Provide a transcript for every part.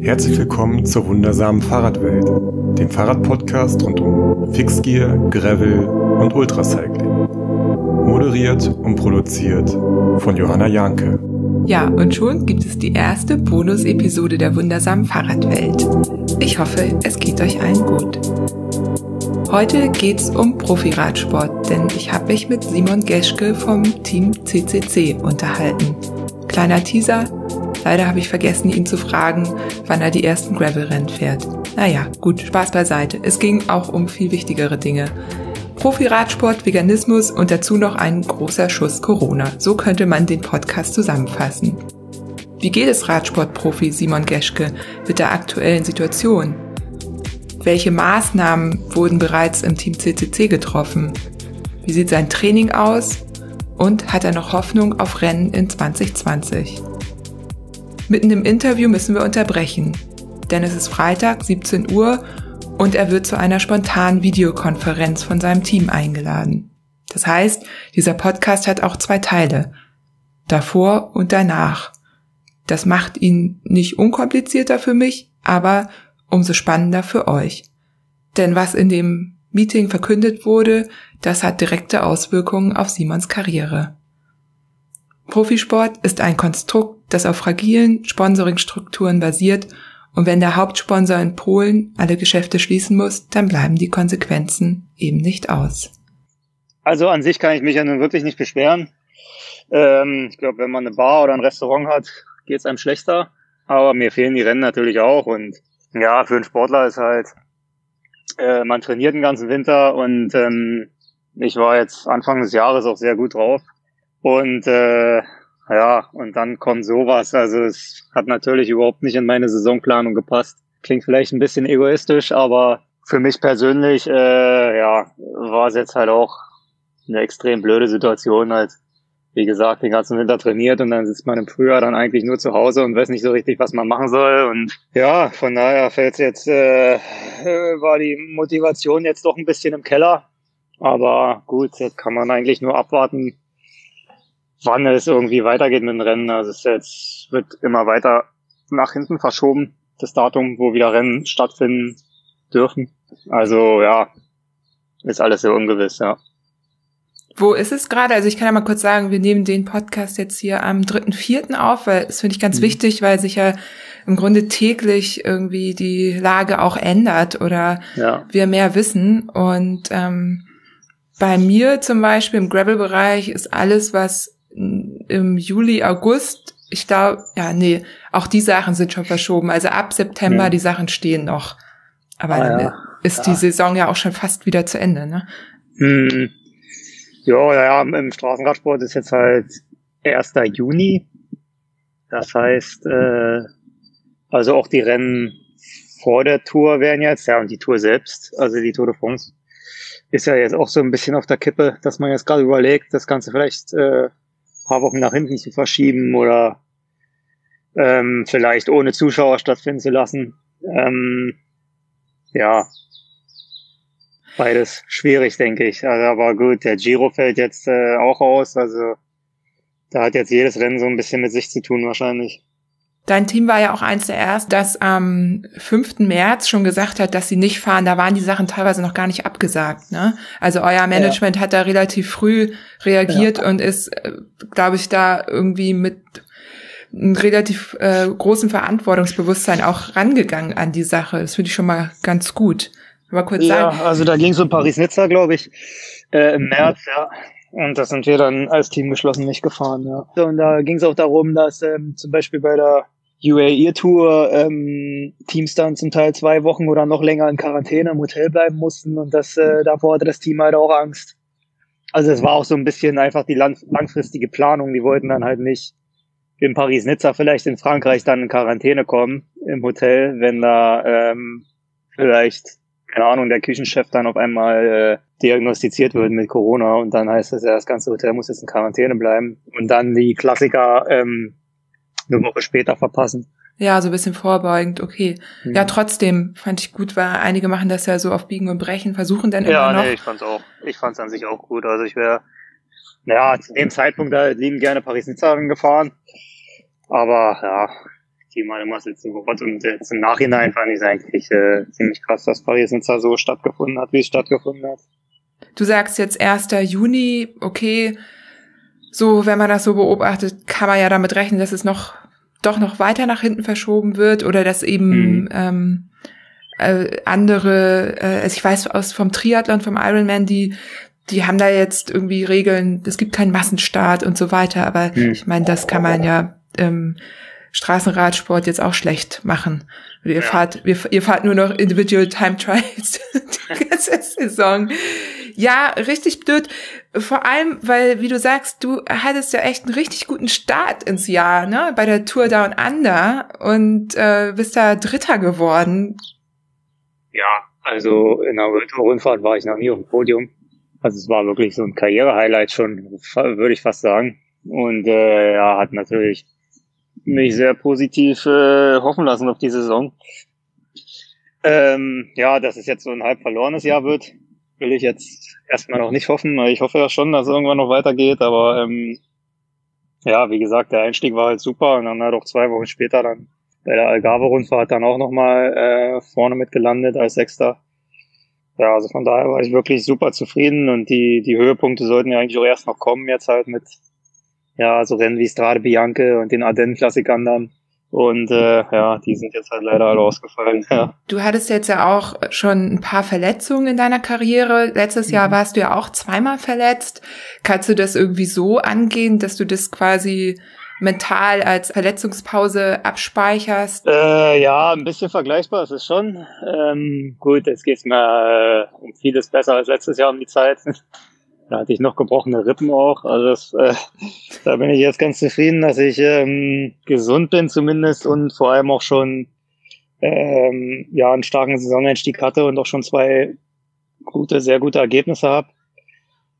Herzlich willkommen zur wundersamen Fahrradwelt, dem Fahrradpodcast rund um Fixgear, Gravel und Ultracycling. Moderiert und produziert von Johanna Janke. Ja, und schon gibt es die erste Bonus-Episode der wundersamen Fahrradwelt. Ich hoffe, es geht euch allen gut. Heute geht's um Profiradsport, denn ich habe mich mit Simon Geschke vom Team CCC unterhalten. Kleiner Teaser, Leider habe ich vergessen, ihn zu fragen, wann er die ersten Gravel-Rennen fährt. Naja, gut, Spaß beiseite. Es ging auch um viel wichtigere Dinge. Profi-Radsport, Veganismus und dazu noch ein großer Schuss Corona. So könnte man den Podcast zusammenfassen. Wie geht es Radsportprofi Simon Geschke mit der aktuellen Situation? Welche Maßnahmen wurden bereits im Team CCC getroffen? Wie sieht sein Training aus? Und hat er noch Hoffnung auf Rennen in 2020? Mitten im Interview müssen wir unterbrechen, denn es ist Freitag 17 Uhr und er wird zu einer spontanen Videokonferenz von seinem Team eingeladen. Das heißt, dieser Podcast hat auch zwei Teile. Davor und danach. Das macht ihn nicht unkomplizierter für mich, aber umso spannender für euch. Denn was in dem Meeting verkündet wurde, das hat direkte Auswirkungen auf Simons Karriere. Profisport ist ein Konstrukt, das auf fragilen Sponsoringstrukturen basiert und wenn der Hauptsponsor in Polen alle Geschäfte schließen muss, dann bleiben die Konsequenzen eben nicht aus. Also an sich kann ich mich ja nun wirklich nicht beschweren. Ähm, ich glaube, wenn man eine Bar oder ein Restaurant hat, geht es einem schlechter. Aber mir fehlen die Rennen natürlich auch. Und ja, für einen Sportler ist halt, äh, man trainiert den ganzen Winter und ähm, ich war jetzt Anfang des Jahres auch sehr gut drauf. Und äh, ja, und dann kommt sowas. Also es hat natürlich überhaupt nicht in meine Saisonplanung gepasst. Klingt vielleicht ein bisschen egoistisch, aber für mich persönlich, äh, ja, war es jetzt halt auch eine extrem blöde Situation, halt, wie gesagt, den ganzen Winter trainiert und dann sitzt man im Frühjahr dann eigentlich nur zu Hause und weiß nicht so richtig, was man machen soll. Und ja, von daher fällt jetzt, äh, war die Motivation jetzt doch ein bisschen im Keller. Aber gut, jetzt kann man eigentlich nur abwarten, wann es irgendwie weitergeht mit dem Rennen. Also es jetzt wird immer weiter nach hinten verschoben, das Datum, wo wieder Rennen stattfinden dürfen. Also ja, ist alles sehr ungewiss, ja. Wo ist es gerade? Also ich kann ja mal kurz sagen, wir nehmen den Podcast jetzt hier am 3.4. auf, weil das finde ich ganz mhm. wichtig, weil sich ja im Grunde täglich irgendwie die Lage auch ändert oder ja. wir mehr wissen. Und ähm, bei mir zum Beispiel im Gravel-Bereich ist alles, was im Juli, August, ich glaube, ja, nee, auch die Sachen sind schon verschoben. Also ab September, ja. die Sachen stehen noch. Aber ah, dann ja. ist ja. die Saison ja auch schon fast wieder zu Ende, ne? Hm. Ja, ja, ja, im Straßenradsport ist jetzt halt 1. Juni. Das heißt, äh, also auch die Rennen vor der Tour wären jetzt, ja, und die Tour selbst, also die Tour de France, ist ja jetzt auch so ein bisschen auf der Kippe, dass man jetzt gerade überlegt, das Ganze vielleicht äh, paar Wochen nach hinten zu verschieben oder ähm, vielleicht ohne Zuschauer stattfinden zu lassen. Ähm, ja, beides schwierig, denke ich. Also, aber gut, der Giro fällt jetzt äh, auch aus. Also da hat jetzt jedes Rennen so ein bisschen mit sich zu tun wahrscheinlich. Dein Team war ja auch eins der ersten, das am 5. März schon gesagt hat, dass sie nicht fahren. Da waren die Sachen teilweise noch gar nicht abgesagt. Ne? Also euer Management ja. hat da relativ früh reagiert ja. und ist, äh, glaube ich, da irgendwie mit einem relativ äh, großen Verantwortungsbewusstsein auch rangegangen an die Sache. Das finde ich schon mal ganz gut. Mal kurz ja, sagen. also da ging es um Paris-Nizza, glaube ich, äh, im März, ja. Und das sind wir dann als Team geschlossen nicht gefahren, ja. Und da ging es auch darum, dass ähm, zum Beispiel bei der UAE Tour ähm, Teams dann zum Teil zwei Wochen oder noch länger in Quarantäne im Hotel bleiben mussten und das äh, davor hatte das Team halt auch Angst. Also es war auch so ein bisschen einfach die lang langfristige Planung. Die wollten dann halt nicht in Paris-Nizza vielleicht in Frankreich dann in Quarantäne kommen im Hotel, wenn da ähm, vielleicht keine Ahnung der Küchenchef dann auf einmal äh, diagnostiziert wird mit Corona und dann heißt es ja das ganze Hotel muss jetzt in Quarantäne bleiben und dann die Klassiker ähm, eine Woche später verpassen. Ja, so ein bisschen vorbeugend, okay. Mhm. Ja, trotzdem fand ich gut, weil einige machen das ja so auf Biegen und Brechen, versuchen dann ja, immer noch. Ja, nee, ich fand's auch. Ich fand's an sich auch gut. Also ich wäre, naja, zu dem Zeitpunkt da lieben gerne Paris-Nizza gefahren. Aber ja, optimale Muscle Support. Und jetzt im Nachhinein fand ich es eigentlich äh, ziemlich krass, dass Paris-Nizza so stattgefunden hat, wie es stattgefunden hat. Du sagst jetzt 1. Juni, okay, so, wenn man das so beobachtet, kann man ja damit rechnen, dass es noch doch noch weiter nach hinten verschoben wird oder dass eben mhm. ähm, äh, andere, äh, also ich weiß aus vom Triathlon, vom Ironman, die die haben da jetzt irgendwie Regeln, es gibt keinen Massenstart und so weiter, aber mhm. ich meine, das kann man ja ähm, Straßenradsport jetzt auch schlecht machen. Ihr ja. fahrt, ihr, ihr fahrt nur noch Individual Time Trials die ganze Saison. Ja, richtig blöd. Vor allem, weil, wie du sagst, du hattest ja echt einen richtig guten Start ins Jahr, ne? Bei der Tour Down Under und äh, bist da Dritter geworden. Ja, also in der Rundfahrt war ich noch nie auf dem Podium. Also es war wirklich so ein Karriere-Highlight schon, würde ich fast sagen. Und äh, ja, hat natürlich mich sehr positiv äh, hoffen lassen auf die Saison. Ähm, ja, dass es jetzt so ein halb verlorenes Jahr wird, will ich jetzt erstmal noch nicht hoffen. Ich hoffe ja schon, dass es irgendwann noch weitergeht, aber ähm, ja, wie gesagt, der Einstieg war halt super und dann halt auch zwei Wochen später dann bei der Algarve-Rundfahrt dann auch nochmal äh, vorne mitgelandet als Sechster. Ja, also von daher war ich wirklich super zufrieden und die, die Höhepunkte sollten ja eigentlich auch erst noch kommen, jetzt halt mit ja, so Rennen wie Strade Bianche und den Ardennen-Klassikern dann. Und äh, ja, die sind jetzt halt leider alle ausgefallen. Ja. Du hattest jetzt ja auch schon ein paar Verletzungen in deiner Karriere. Letztes mhm. Jahr warst du ja auch zweimal verletzt. Kannst du das irgendwie so angehen, dass du das quasi mental als Verletzungspause abspeicherst? Äh, ja, ein bisschen vergleichbar ist es schon. Ähm, gut, jetzt geht's mir äh, um vieles besser als letztes Jahr um die Zeit. Da hatte ich noch gebrochene Rippen auch. Also das, äh, da bin ich jetzt ganz zufrieden, dass ich ähm, gesund bin zumindest und vor allem auch schon ähm, ja einen starken Saisoneinstieg hatte und auch schon zwei gute, sehr gute Ergebnisse habe.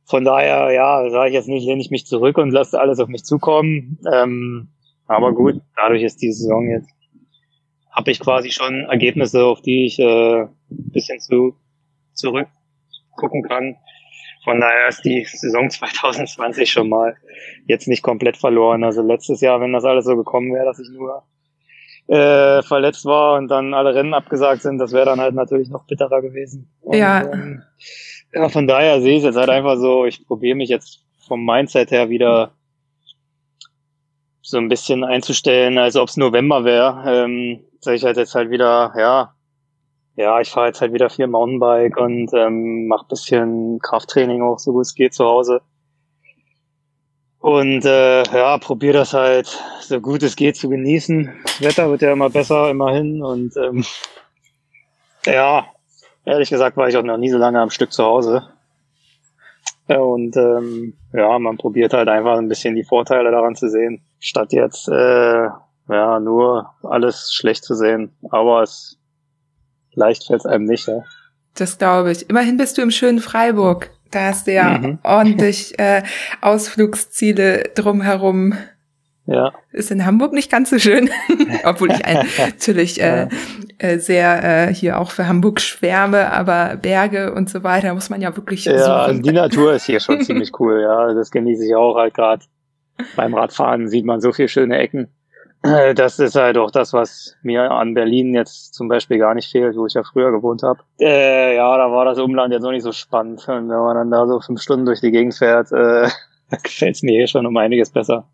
Von daher, ja, sage ich jetzt nicht, lehne ich mich zurück und lasse alles auf mich zukommen. Ähm, aber gut, dadurch ist die Saison jetzt, habe ich quasi schon Ergebnisse, auf die ich äh, bisschen zu zurück gucken kann. Von daher ist die Saison 2020 schon mal jetzt nicht komplett verloren. Also letztes Jahr, wenn das alles so gekommen wäre, dass ich nur äh, verletzt war und dann alle Rennen abgesagt sind, das wäre dann halt natürlich noch bitterer gewesen. Und, ja. Ähm, ja, von daher sehe ich es jetzt halt einfach so, ich probiere mich jetzt vom Mindset her wieder so ein bisschen einzustellen, als ob es November wäre. Ähm, sage ich halt jetzt halt wieder, ja, ja, ich fahre jetzt halt wieder viel Mountainbike und ähm, mache bisschen Krafttraining auch so gut es geht zu Hause. Und äh, ja, probiere das halt so gut es geht zu genießen. Das Wetter wird ja immer besser, immerhin. Und ähm, ja, ehrlich gesagt war ich auch noch nie so lange am Stück zu Hause. Und ähm, ja, man probiert halt einfach ein bisschen die Vorteile daran zu sehen, statt jetzt äh, ja nur alles schlecht zu sehen. Aber es leicht fällt es einem nicht, ja. Das glaube ich. Immerhin bist du im schönen Freiburg. Da hast du ja mhm. ordentlich äh, Ausflugsziele drumherum. Ja. Ist in Hamburg nicht ganz so schön, obwohl ich ein, natürlich äh, äh, sehr äh, hier auch für Hamburg schwärme, aber Berge und so weiter muss man ja wirklich Ja, suchen. also die Natur ist hier schon ziemlich cool, ja. Das genieße ich auch halt gerade. Beim Radfahren sieht man so viele schöne Ecken. Äh, das ist halt auch das, was mir an Berlin jetzt zum Beispiel gar nicht fehlt, wo ich ja früher gewohnt habe. Äh, ja, da war das Umland jetzt noch nicht so spannend. Und wenn man dann da so fünf Stunden durch die Gegend fährt, äh, gefällt es mir hier schon um einiges besser.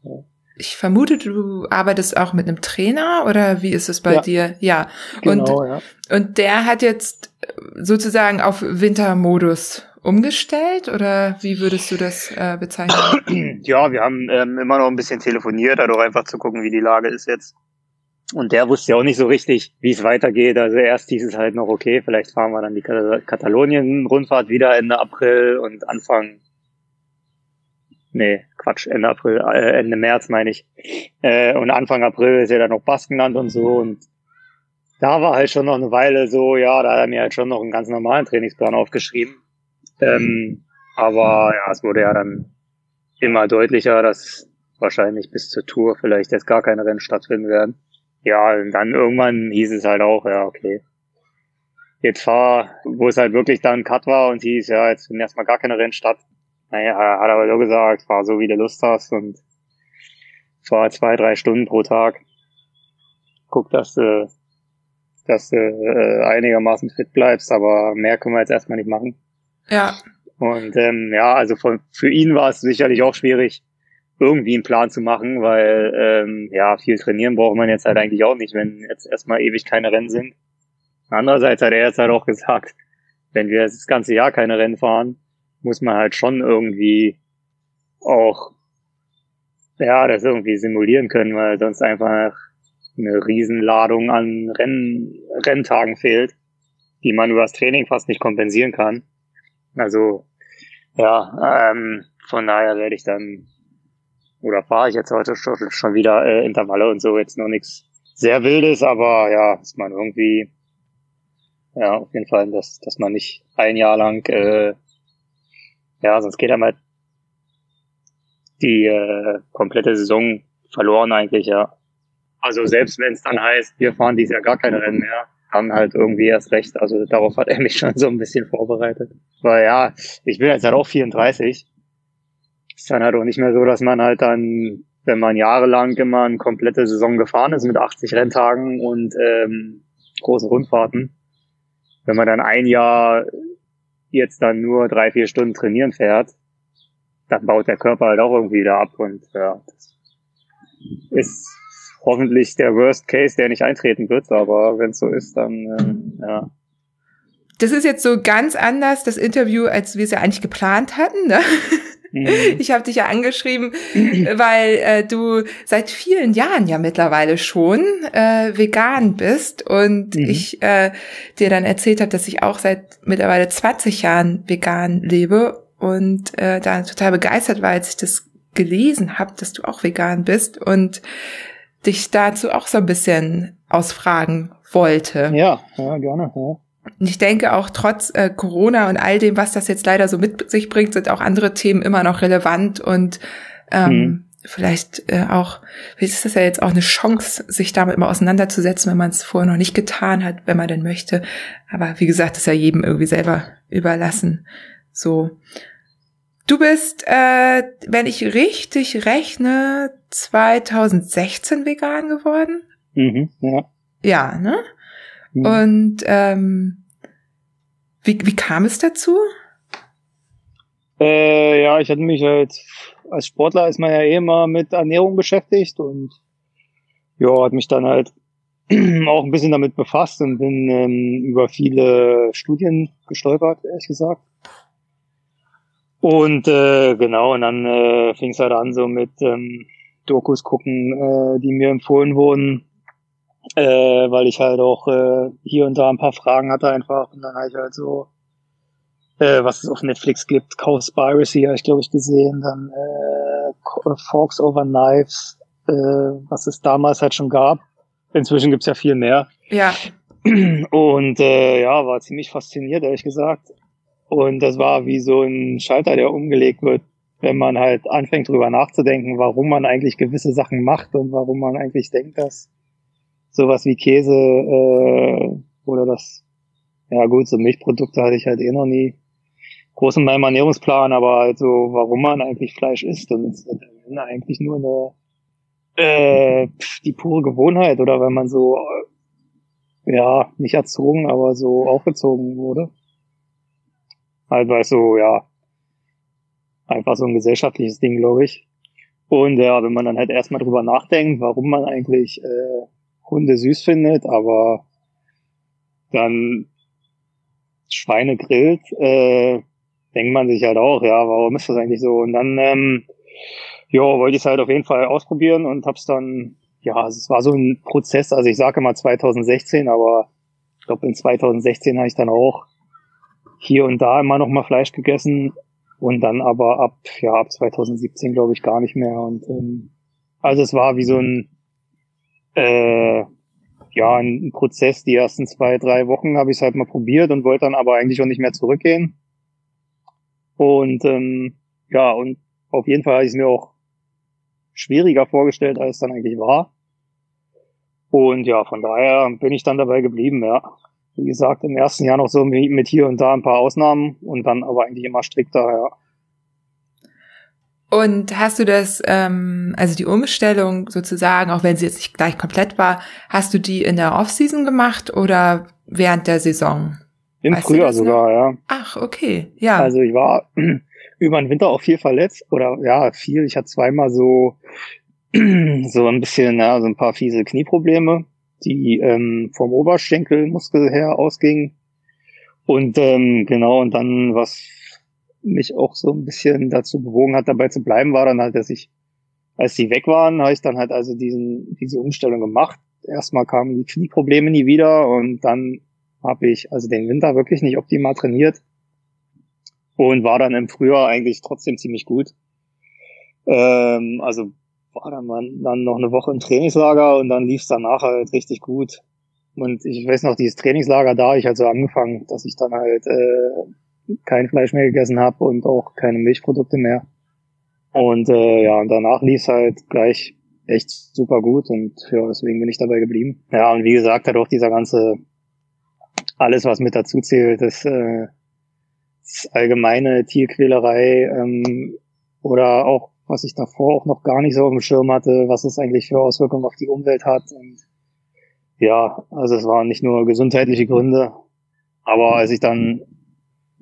Ich vermute, du arbeitest auch mit einem Trainer oder wie ist es bei ja. dir? Ja. Genau, und, ja. und der hat jetzt sozusagen auf Wintermodus umgestellt oder wie würdest du das äh, bezeichnen? Ja, wir haben ähm, immer noch ein bisschen telefoniert, also einfach zu gucken, wie die Lage ist jetzt. Und der wusste ja auch nicht so richtig, wie es weitergeht. Also erst hieß es halt noch, okay, vielleicht fahren wir dann die Katalonien-Rundfahrt wieder Ende April und Anfang, nee, Quatsch, Ende April, äh, Ende März meine ich. Äh, und Anfang April ist ja dann noch Baskenland und so und da war halt schon noch eine Weile so, ja, da hat er mir halt schon noch einen ganz normalen Trainingsplan aufgeschrieben. Ähm, aber ja, es wurde ja dann immer deutlicher, dass wahrscheinlich bis zur Tour vielleicht jetzt gar keine Rennen stattfinden werden. Ja, und dann irgendwann hieß es halt auch, ja, okay. Jetzt fahr, wo es halt wirklich dann Cut war und hieß, ja, jetzt finden erstmal gar keine Rennen statt. Naja, hat aber so gesagt, fahr so wie du Lust hast und fahr zwei, drei Stunden pro Tag. guck, dass du, dass du äh, einigermaßen fit bleibst, aber mehr können wir jetzt erstmal nicht machen. Ja. Und ähm, ja, also von, für ihn war es sicherlich auch schwierig, irgendwie einen Plan zu machen, weil ähm, ja, viel trainieren braucht man jetzt halt eigentlich auch nicht, wenn jetzt erstmal ewig keine Rennen sind. Andererseits hat er jetzt halt auch gesagt, wenn wir das ganze Jahr keine Rennen fahren, muss man halt schon irgendwie auch ja, das irgendwie simulieren können, weil sonst einfach eine Riesenladung an Renn Renntagen fehlt, die man übers Training fast nicht kompensieren kann. Also ja, ähm, von daher werde ich dann oder fahre ich jetzt heute schon, wieder äh, Intervalle und so jetzt noch nichts sehr wildes, aber ja, dass man irgendwie ja auf jeden Fall, dass dass man nicht ein Jahr lang äh, ja, sonst geht einmal die äh, komplette Saison verloren eigentlich, ja. Also selbst wenn es dann heißt, wir fahren dieses Jahr gar keine Rennen mehr, dann halt irgendwie erst recht. Also darauf hat er mich schon so ein bisschen vorbereitet. Weil ja, ich bin jetzt halt auch 34. Ist dann halt auch nicht mehr so, dass man halt dann, wenn man jahrelang immer eine komplette Saison gefahren ist mit 80 Renntagen und ähm, großen Rundfahrten, wenn man dann ein Jahr jetzt dann nur drei, vier Stunden trainieren fährt, dann baut der Körper halt auch irgendwie wieder ab und ja, das ist hoffentlich der Worst Case, der nicht eintreten wird, aber wenn es so ist, dann äh, ja. Das ist jetzt so ganz anders, das Interview, als wir es ja eigentlich geplant hatten. Ne? Mhm. Ich habe dich ja angeschrieben, weil äh, du seit vielen Jahren ja mittlerweile schon äh, vegan bist und mhm. ich äh, dir dann erzählt habe, dass ich auch seit mittlerweile 20 Jahren vegan lebe und äh, da total begeistert war, als ich das gelesen habe, dass du auch vegan bist und dich dazu auch so ein bisschen ausfragen wollte. Ja, ja, gerne. Ja. Und ich denke auch trotz äh, Corona und all dem, was das jetzt leider so mit sich bringt, sind auch andere Themen immer noch relevant und ähm, mhm. vielleicht äh, auch, vielleicht ist das ja jetzt auch eine Chance, sich damit mal auseinanderzusetzen, wenn man es vorher noch nicht getan hat, wenn man denn möchte. Aber wie gesagt, ist ja jedem irgendwie selber überlassen. So. Du bist, äh, wenn ich richtig rechne, 2016 vegan geworden? Mhm, ja. Ja, ne? Mhm. Und ähm, wie, wie kam es dazu? Äh, ja, ich hatte mich halt, als Sportler ist man ja eh immer mit Ernährung beschäftigt und ja, hat mich dann halt auch ein bisschen damit befasst und bin ähm, über viele Studien gestolpert, ehrlich gesagt. Und äh, genau, und dann äh, fing es halt an so mit ähm, Dokus gucken, äh, die mir empfohlen wurden, äh, weil ich halt auch äh, hier und da ein paar Fragen hatte einfach. Und dann habe ich halt so, äh, was es auf Netflix gibt, Cowspiracy habe ich glaube ich gesehen, dann äh, Forks over Knives, äh, was es damals halt schon gab. Inzwischen gibt's ja viel mehr. Ja. Und äh, ja, war ziemlich fasziniert, ehrlich gesagt. Und das war wie so ein Schalter, der umgelegt wird, wenn man halt anfängt drüber nachzudenken, warum man eigentlich gewisse Sachen macht und warum man eigentlich denkt, dass sowas wie Käse äh, oder das, ja gut, so Milchprodukte hatte ich halt eh noch nie groß in meinem Ernährungsplan, aber halt so, warum man eigentlich Fleisch isst und es ist eigentlich nur eine äh, die pure Gewohnheit oder wenn man so ja, nicht erzogen, aber so aufgezogen wurde. Halt, weil so, ja, einfach so ein gesellschaftliches Ding, glaube ich. Und ja, wenn man dann halt erstmal drüber nachdenkt, warum man eigentlich äh, Hunde süß findet, aber dann Schweine grillt, äh, denkt man sich halt auch, ja, warum ist das eigentlich so? Und dann, ähm, ja, wollte ich es halt auf jeden Fall ausprobieren und hab's dann, ja, es war so ein Prozess, also ich sage mal 2016, aber ich glaube in 2016 habe ich dann auch hier und da immer noch mal Fleisch gegessen und dann aber ab ja ab 2017 glaube ich gar nicht mehr und ähm, also es war wie so ein äh, ja ein Prozess. Die ersten zwei drei Wochen habe ich es halt mal probiert und wollte dann aber eigentlich auch nicht mehr zurückgehen. Und ähm, ja und auf jeden Fall habe ich es mir auch schwieriger vorgestellt als es dann eigentlich war. Und ja von daher bin ich dann dabei geblieben ja wie gesagt, im ersten Jahr noch so mit hier und da ein paar Ausnahmen und dann aber eigentlich immer strikter, ja. Und hast du das, ähm, also die Umstellung sozusagen, auch wenn sie jetzt nicht gleich komplett war, hast du die in der Offseason gemacht oder während der Saison? Im weißt Frühjahr sogar, ja. Ach, okay, ja. Also ich war über den Winter auch viel verletzt oder ja, viel. Ich hatte zweimal so so ein bisschen, ja, so ein paar fiese Knieprobleme, die ähm, vom Oberschenkelmuskel her ausgingen. Und ähm, genau, und dann, was mich auch so ein bisschen dazu bewogen hat, dabei zu bleiben, war dann halt, dass ich, als die weg waren, habe ich dann halt also diesen, diese Umstellung gemacht. Erstmal kamen die Knieprobleme nie wieder und dann habe ich also den Winter wirklich nicht optimal trainiert und war dann im Frühjahr eigentlich trotzdem ziemlich gut. Ähm, also war dann, dann noch eine Woche im Trainingslager und dann lief es danach halt richtig gut. Und ich weiß noch, dieses Trainingslager da, ich halt so angefangen, dass ich dann halt äh, kein Fleisch mehr gegessen habe und auch keine Milchprodukte mehr. Und äh, ja, und danach lief es halt gleich echt super gut und ja, deswegen bin ich dabei geblieben. Ja, und wie gesagt, halt auch dieser ganze, alles was mit dazu zählt, das, äh, das allgemeine Tierquälerei ähm, oder auch was ich davor auch noch gar nicht so auf dem Schirm hatte, was es eigentlich für Auswirkungen auf die Umwelt hat. Und ja, also es waren nicht nur gesundheitliche Gründe, aber als ich dann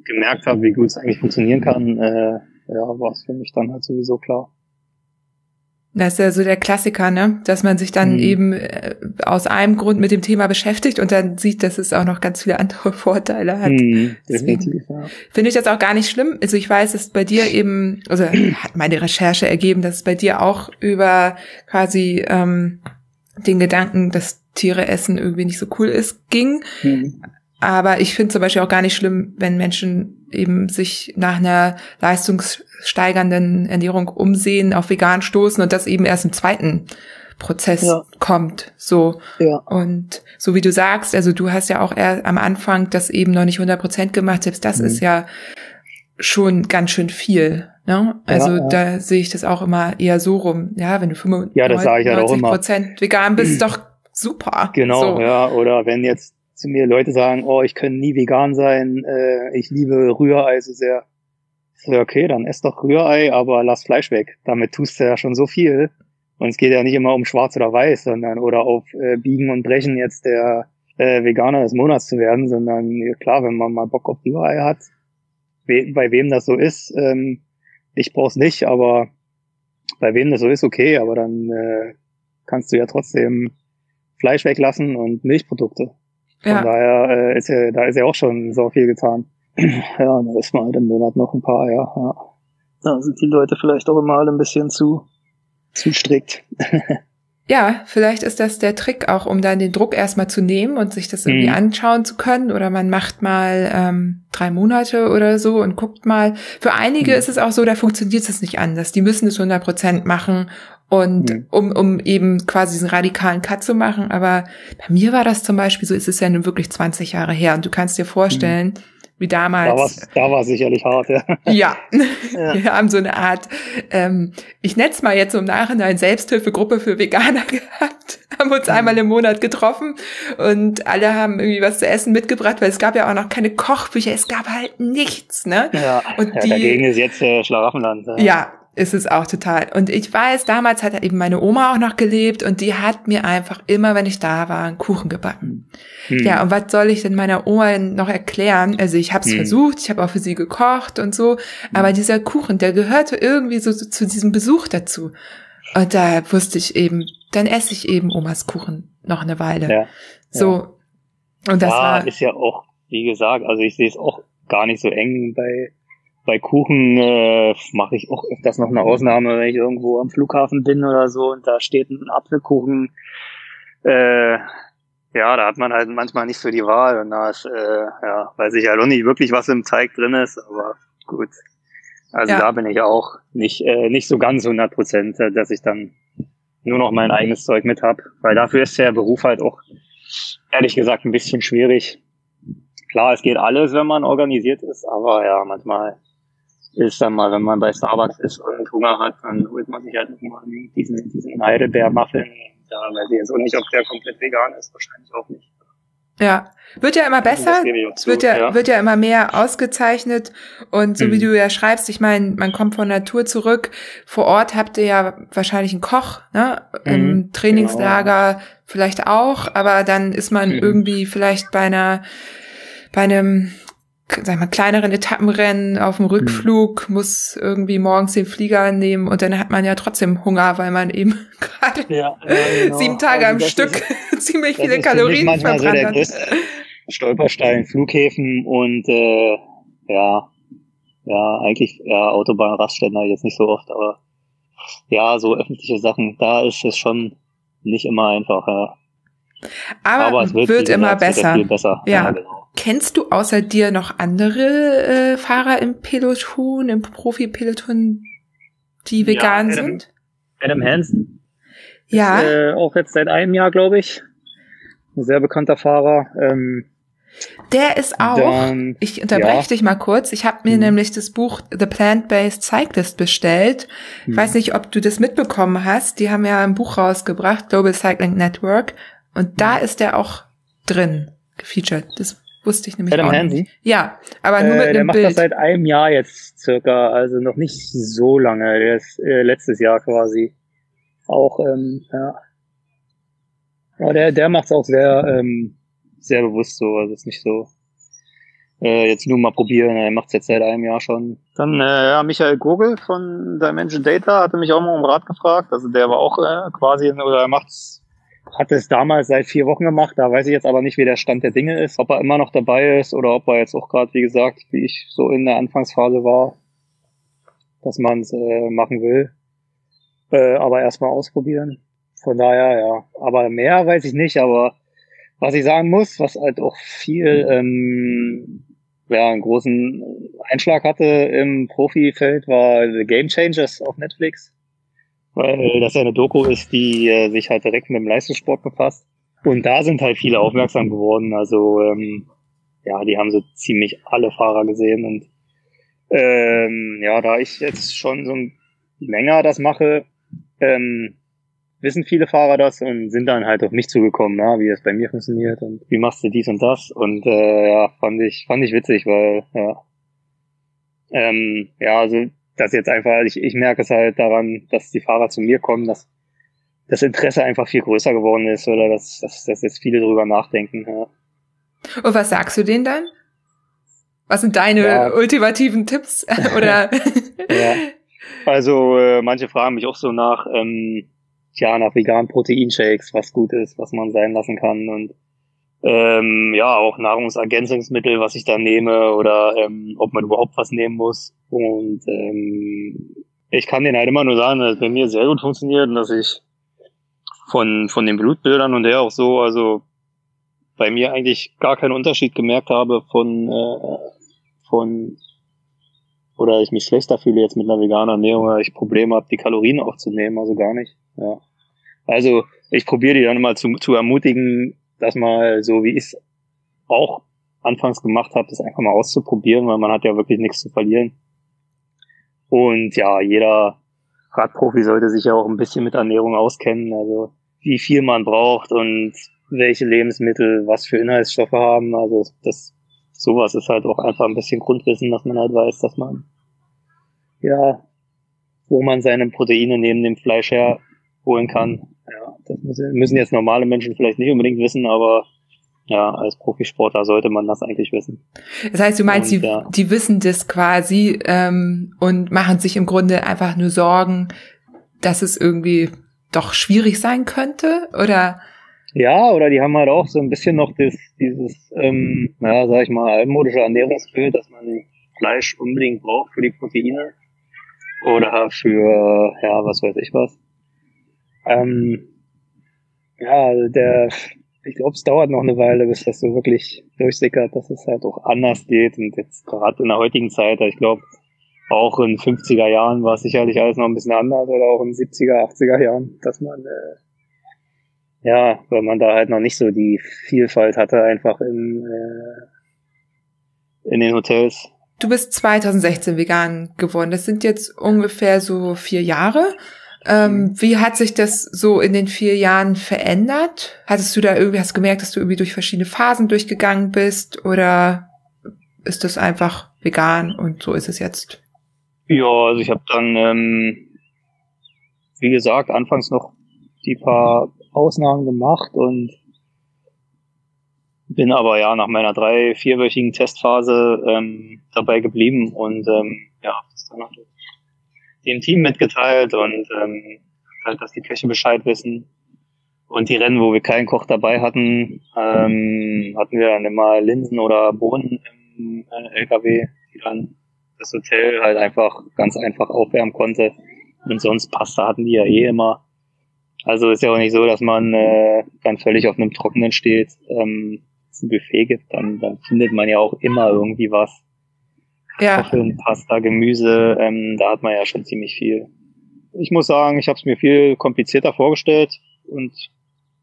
gemerkt habe, wie gut es eigentlich funktionieren kann, äh, ja, war es für mich dann halt sowieso klar. Das ist ja so der Klassiker, ne? Dass man sich dann mhm. eben äh, aus einem Grund mit dem Thema beschäftigt und dann sieht, dass es auch noch ganz viele andere Vorteile hat. Mhm, definitiv, ja. Finde ich das auch gar nicht schlimm. Also ich weiß, dass bei dir eben, also hat meine Recherche ergeben, dass es bei dir auch über quasi ähm, den Gedanken, dass Tiere essen irgendwie nicht so cool ist, ging. Mhm. Aber ich finde zum Beispiel auch gar nicht schlimm, wenn Menschen eben sich nach einer leistungssteigernden Ernährung umsehen, auf vegan stoßen und das eben erst im zweiten Prozess ja. kommt. So. Ja. Und so wie du sagst, also du hast ja auch eher am Anfang das eben noch nicht 100 Prozent gemacht, selbst das mhm. ist ja schon ganz schön viel. Ne? Also ja, ja. da sehe ich das auch immer eher so rum. Ja, wenn du 95 ja. Prozent vegan bist, doch super. Genau, so. ja. Oder wenn jetzt zu mir Leute sagen, oh, ich kann nie vegan sein, äh, ich liebe Rührei so sehr. So, okay, dann ess doch Rührei, aber lass Fleisch weg. Damit tust du ja schon so viel. Und es geht ja nicht immer um schwarz oder weiß, sondern oder auf äh, Biegen und Brechen jetzt der äh, Veganer des Monats zu werden, sondern klar, wenn man mal Bock auf Rührei hat, we bei wem das so ist, ähm, ich brauch's nicht, aber bei wem das so ist, okay, aber dann äh, kannst du ja trotzdem Fleisch weglassen und Milchprodukte. Von ja. daher äh, ist ja, da ist ja auch schon so viel getan. ja, da ist mal halt im Monat noch ein paar, ja. ja. Da sind die Leute vielleicht auch immer alle ein bisschen zu, zu strikt. ja, vielleicht ist das der Trick auch, um dann den Druck erstmal zu nehmen und sich das irgendwie mhm. anschauen zu können. Oder man macht mal ähm, drei Monate oder so und guckt mal. Für einige mhm. ist es auch so, da funktioniert es nicht anders. Die müssen es 100 Prozent machen und mhm. um, um eben quasi diesen radikalen Cut zu machen. Aber bei mir war das zum Beispiel so, ist es ja nun wirklich 20 Jahre her. Und du kannst dir vorstellen, mhm. wie damals. Da war da war sicherlich hart, ja. Ja. ja. Wir haben so eine Art, ähm, ich nenne es mal jetzt im Nachhinein Selbsthilfegruppe für Veganer gehabt. Haben uns mhm. einmal im Monat getroffen und alle haben irgendwie was zu essen mitgebracht, weil es gab ja auch noch keine Kochbücher, es gab halt nichts, ne? Ja, und ja die, dagegen ist jetzt äh, Schlaraffenland. Ja. ja, ist es auch total. Und ich weiß, damals hat eben meine Oma auch noch gelebt und die hat mir einfach immer, wenn ich da war, einen Kuchen gebacken. Hm. Ja, und was soll ich denn meiner Oma noch erklären? Also ich habe es hm. versucht, ich habe auch für sie gekocht und so, aber hm. dieser Kuchen, der gehörte irgendwie so, so zu diesem Besuch dazu. Und da wusste ich eben, dann esse ich eben Omas Kuchen noch eine Weile. Ja, so. Und das ja, war ist ja auch, wie gesagt, also ich sehe es auch gar nicht so eng bei bei Kuchen äh, mache ich auch öfters noch eine Ausnahme, wenn ich irgendwo am Flughafen bin oder so und da steht ein Apfelkuchen. Äh, ja, da hat man halt manchmal nicht so die Wahl und da ist, äh, ja, weiß ich halt auch nicht wirklich, was im Teig drin ist, aber gut. Also ja. da bin ich auch nicht, äh, nicht so ganz 100 Prozent, äh, dass ich dann nur noch mein eigenes Zeug mit hab, weil dafür ist der Beruf halt auch ehrlich gesagt ein bisschen schwierig. Klar, es geht alles, wenn man organisiert ist, aber ja, manchmal ist dann mal, wenn man bei Starbucks ist und Hunger hat, dann holt man sich halt nochmal diesen, diesen Heidelbeer-Muffin. Ja, weiß ich jetzt auch nicht, ob der komplett vegan ist, wahrscheinlich auch nicht. Ja, Wird ja immer besser. Es wird ja, ja, wird ja immer mehr ausgezeichnet. Und so mhm. wie du ja schreibst, ich meine, man kommt von Natur zurück. Vor Ort habt ihr ja wahrscheinlich einen Koch, ne? Mhm. Im Trainingslager genau. vielleicht auch, aber dann ist man mhm. irgendwie vielleicht bei einer, bei einem sag mal, kleineren Etappenrennen auf dem Rückflug, mhm. muss irgendwie morgens den Flieger nehmen und dann hat man ja trotzdem Hunger, weil man eben gerade ja, ja, genau. sieben Tage also am Stück ist, ziemlich viele Kalorien verbrannt so der hat. Stolperstein, Flughäfen und äh, ja, ja, eigentlich ja Autobahn, Rastständer jetzt nicht so oft, aber ja, so öffentliche Sachen, da ist es schon nicht immer einfach, ja. Aber, aber es wird, wird immer besser. besser. Ja. ja genau. Kennst du außer dir noch andere äh, Fahrer im Peloton, im Profi-Peloton, die vegan ja, Adam, sind? Adam Hansen. Ja. Ist, äh, auch jetzt seit einem Jahr, glaube ich. Ein sehr bekannter Fahrer. Ähm, der ist auch, dann, ich unterbreche ja. dich mal kurz, ich habe mir hm. nämlich das Buch The Plant-Based Cyclist bestellt. Ich hm. weiß nicht, ob du das mitbekommen hast. Die haben ja ein Buch rausgebracht, Global Cycling Network. Und da hm. ist der auch drin, gefeatured. Das Wusste ich nämlich Adam auch Hansen? Nicht. Ja, aber nur mit äh, einem der macht Bild. das seit einem Jahr jetzt circa, also noch nicht so lange. Der ist äh, letztes Jahr quasi auch, ähm, ja. Aber der, der macht es auch sehr, ähm, sehr bewusst so. Also ist nicht so, äh, jetzt nur mal probieren. Er macht es jetzt seit einem Jahr schon. Dann äh, ja, Michael Gurgel von Dimension Data hatte mich auch mal um Rat gefragt. Also der war auch äh, quasi, oder er macht's hat es damals seit vier Wochen gemacht. Da weiß ich jetzt aber nicht, wie der Stand der Dinge ist. Ob er immer noch dabei ist oder ob er jetzt auch gerade, wie gesagt, wie ich so in der Anfangsphase war, dass man es äh, machen will. Äh, aber erstmal ausprobieren. Von daher, ja. Aber mehr weiß ich nicht. Aber was ich sagen muss, was halt auch viel, ähm, ja, einen großen Einschlag hatte im Profifeld, war The Game Changers auf Netflix weil das ja eine Doku ist, die äh, sich halt direkt mit dem Leistungssport befasst. Und da sind halt viele aufmerksam geworden. Also ähm, ja, die haben so ziemlich alle Fahrer gesehen und ähm, ja, da ich jetzt schon so länger das mache, ähm, wissen viele Fahrer das und sind dann halt auf mich zugekommen, ja, wie das bei mir funktioniert und wie machst du dies und das und äh, ja, fand ich fand ich witzig, weil ja, ähm, ja, also das jetzt einfach, ich, ich merke es halt daran, dass die Fahrer zu mir kommen, dass das Interesse einfach viel größer geworden ist oder dass, dass, dass jetzt viele drüber nachdenken. Ja. Und was sagst du denen dann? Was sind deine ja. ultimativen Tipps? oder? ja. Also äh, manche fragen mich auch so nach, ähm, ja, nach veganen Proteinshakes, was gut ist, was man sein lassen kann und ähm, ja, auch Nahrungsergänzungsmittel, was ich da nehme oder ähm, ob man überhaupt was nehmen muss. Und ähm, ich kann den halt immer nur sagen, dass es bei mir sehr gut funktioniert und dass ich von, von den Blutbildern und der auch so, also bei mir eigentlich gar keinen Unterschied gemerkt habe von, äh, von oder ich mich schlechter fühle jetzt mit einer veganen Ernährung oder ich Probleme habe, die Kalorien aufzunehmen, also gar nicht. Ja. Also ich probiere die dann immer zu, zu ermutigen, das mal so, wie ich es auch anfangs gemacht habe, das einfach mal auszuprobieren, weil man hat ja wirklich nichts zu verlieren. Und ja, jeder Radprofi sollte sich ja auch ein bisschen mit Ernährung auskennen, also wie viel man braucht und welche Lebensmittel was für Inhaltsstoffe haben. Also das sowas ist halt auch einfach ein bisschen Grundwissen, dass man halt weiß, dass man ja, wo man seine Proteine neben dem Fleisch her holen kann. Ja, das müssen jetzt normale Menschen vielleicht nicht unbedingt wissen, aber ja, als Profisportler sollte man das eigentlich wissen. Das heißt, du meinst, und, die, ja. die wissen das quasi ähm, und machen sich im Grunde einfach nur Sorgen, dass es irgendwie doch schwierig sein könnte, oder? Ja, oder die haben halt auch so ein bisschen noch das, dieses, ähm, naja, sag ich mal, altmodische Ernährungsbild, dass man Fleisch unbedingt braucht für die Proteine oder für, ja, was weiß ich was. Ähm, ja, der, ich glaube, es dauert noch eine Weile, bis das so wirklich durchsickert, dass es halt auch anders geht. Und jetzt gerade in der heutigen Zeit, ich glaube, auch in 50er Jahren war es sicherlich alles noch ein bisschen anders oder auch in 70er, 80er Jahren, dass man, äh, ja, weil man da halt noch nicht so die Vielfalt hatte, einfach in, äh, in den Hotels. Du bist 2016 vegan geworden. Das sind jetzt ungefähr so vier Jahre. Ähm, wie hat sich das so in den vier Jahren verändert? Hattest du da irgendwie, hast gemerkt, dass du irgendwie durch verschiedene Phasen durchgegangen bist oder ist das einfach vegan und so ist es jetzt? Ja, also ich habe dann, ähm, wie gesagt, anfangs noch die paar Ausnahmen gemacht und bin aber ja nach meiner drei, vierwöchigen Testphase ähm, dabei geblieben und ähm, ja, das dann auch dem Team mitgeteilt und ähm, halt, dass die Köche Bescheid wissen. Und die Rennen, wo wir keinen Koch dabei hatten, ähm, hatten wir dann immer Linsen oder Bohnen im äh, LKW, die dann das Hotel halt einfach ganz einfach aufwärmen konnte. Und sonst Pasta hatten die ja eh immer. Also ist ja auch nicht so, dass man äh, dann völlig auf einem Trockenen steht. Ähm, es ein Buffet gibt, dann, dann findet man ja auch immer irgendwie was. Ja. Kartoffeln, Pasta, Gemüse, ähm, da hat man ja schon ziemlich viel. Ich muss sagen, ich habe es mir viel komplizierter vorgestellt und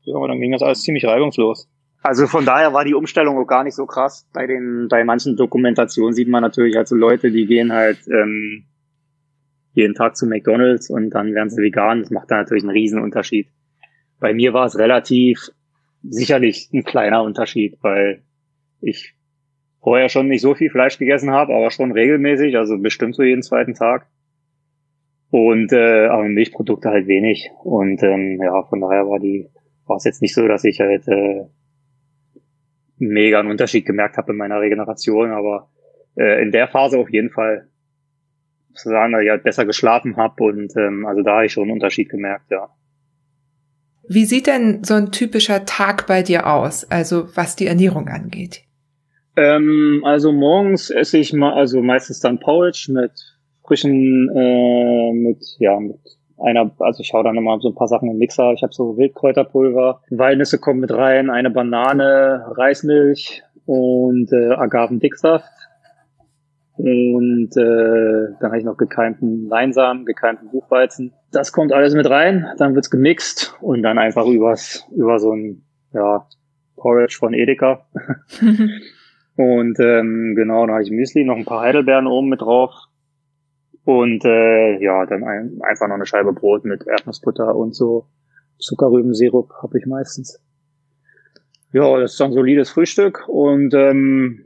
ja, dann ging das alles ziemlich reibungslos. Also von daher war die Umstellung auch gar nicht so krass. Bei den, bei manchen Dokumentationen sieht man natürlich halt so Leute, die gehen halt ähm, jeden Tag zu McDonalds und dann werden sie vegan. Das macht da natürlich einen riesen Unterschied. Bei mir war es relativ sicherlich ein kleiner Unterschied, weil ich vorher schon nicht so viel Fleisch gegessen habe, aber schon regelmäßig, also bestimmt so jeden zweiten Tag. Und äh, aber Milchprodukte halt wenig. Und ähm, ja, von daher war die, war es jetzt nicht so, dass ich halt äh, mega einen Unterschied gemerkt habe in meiner Regeneration, aber äh, in der Phase auf jeden Fall zu sagen, dass ich halt besser geschlafen habe und ähm, also da habe ich schon einen Unterschied gemerkt, ja. Wie sieht denn so ein typischer Tag bei dir aus, also was die Ernährung angeht? Ähm, also morgens esse ich mal, also meistens dann Porridge mit frischen, äh, mit, ja, mit einer, also ich hau dann nochmal so ein paar Sachen im Mixer. Ich habe so Wildkräuterpulver, Walnüsse kommen mit rein, eine Banane, Reismilch und äh, Agavendicksaft. Und äh, dann habe ich noch gekeimten Leinsamen, gekeimten Buchweizen. Das kommt alles mit rein, dann wird's gemixt und dann einfach übers, über so ein ja, Porridge von Edeka. und ähm, genau, dann habe ich Müsli, noch ein paar Heidelbeeren oben mit drauf. Und äh, ja, dann ein, einfach noch eine Scheibe Brot mit Erdnussbutter und so Zuckerrübensirup habe ich meistens. Ja, das ist dann solides Frühstück und ähm,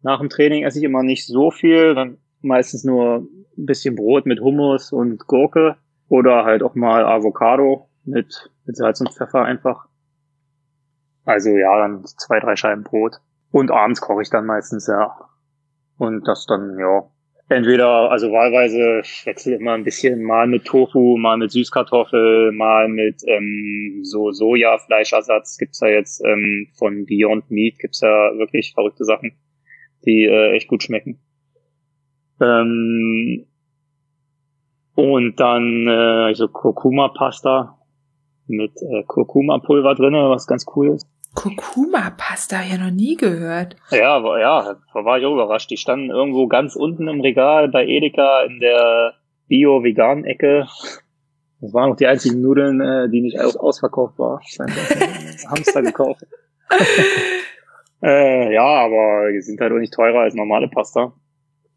nach dem Training esse ich immer nicht so viel, dann meistens nur ein bisschen Brot mit Hummus und Gurke oder halt auch mal Avocado mit, mit Salz und Pfeffer einfach. Also ja, dann zwei, drei Scheiben Brot. Und abends koche ich dann meistens, ja. Und das dann, ja. Entweder, also wahlweise, ich wechsle immer ein bisschen, mal mit Tofu, mal mit Süßkartoffel, mal mit ähm, so Soja-Fleischersatz. Gibt's ja jetzt ähm, von Beyond Meat, gibt's ja wirklich verrückte Sachen die äh, echt gut schmecken. Ähm, und dann äh, so Kurkuma-Pasta mit äh, Kurkuma-Pulver drinne, was ganz cool ist. Kurkuma-Pasta, ja noch nie gehört. Ja, war, ja, war ich auch überrascht. Die standen irgendwo ganz unten im Regal bei Edeka in der Bio-Vegan-Ecke. Das waren auch die einzigen Nudeln, äh, die nicht aus ausverkauft war. Hamster gekauft. Äh, ja, aber die sind halt auch nicht teurer als normale Pasta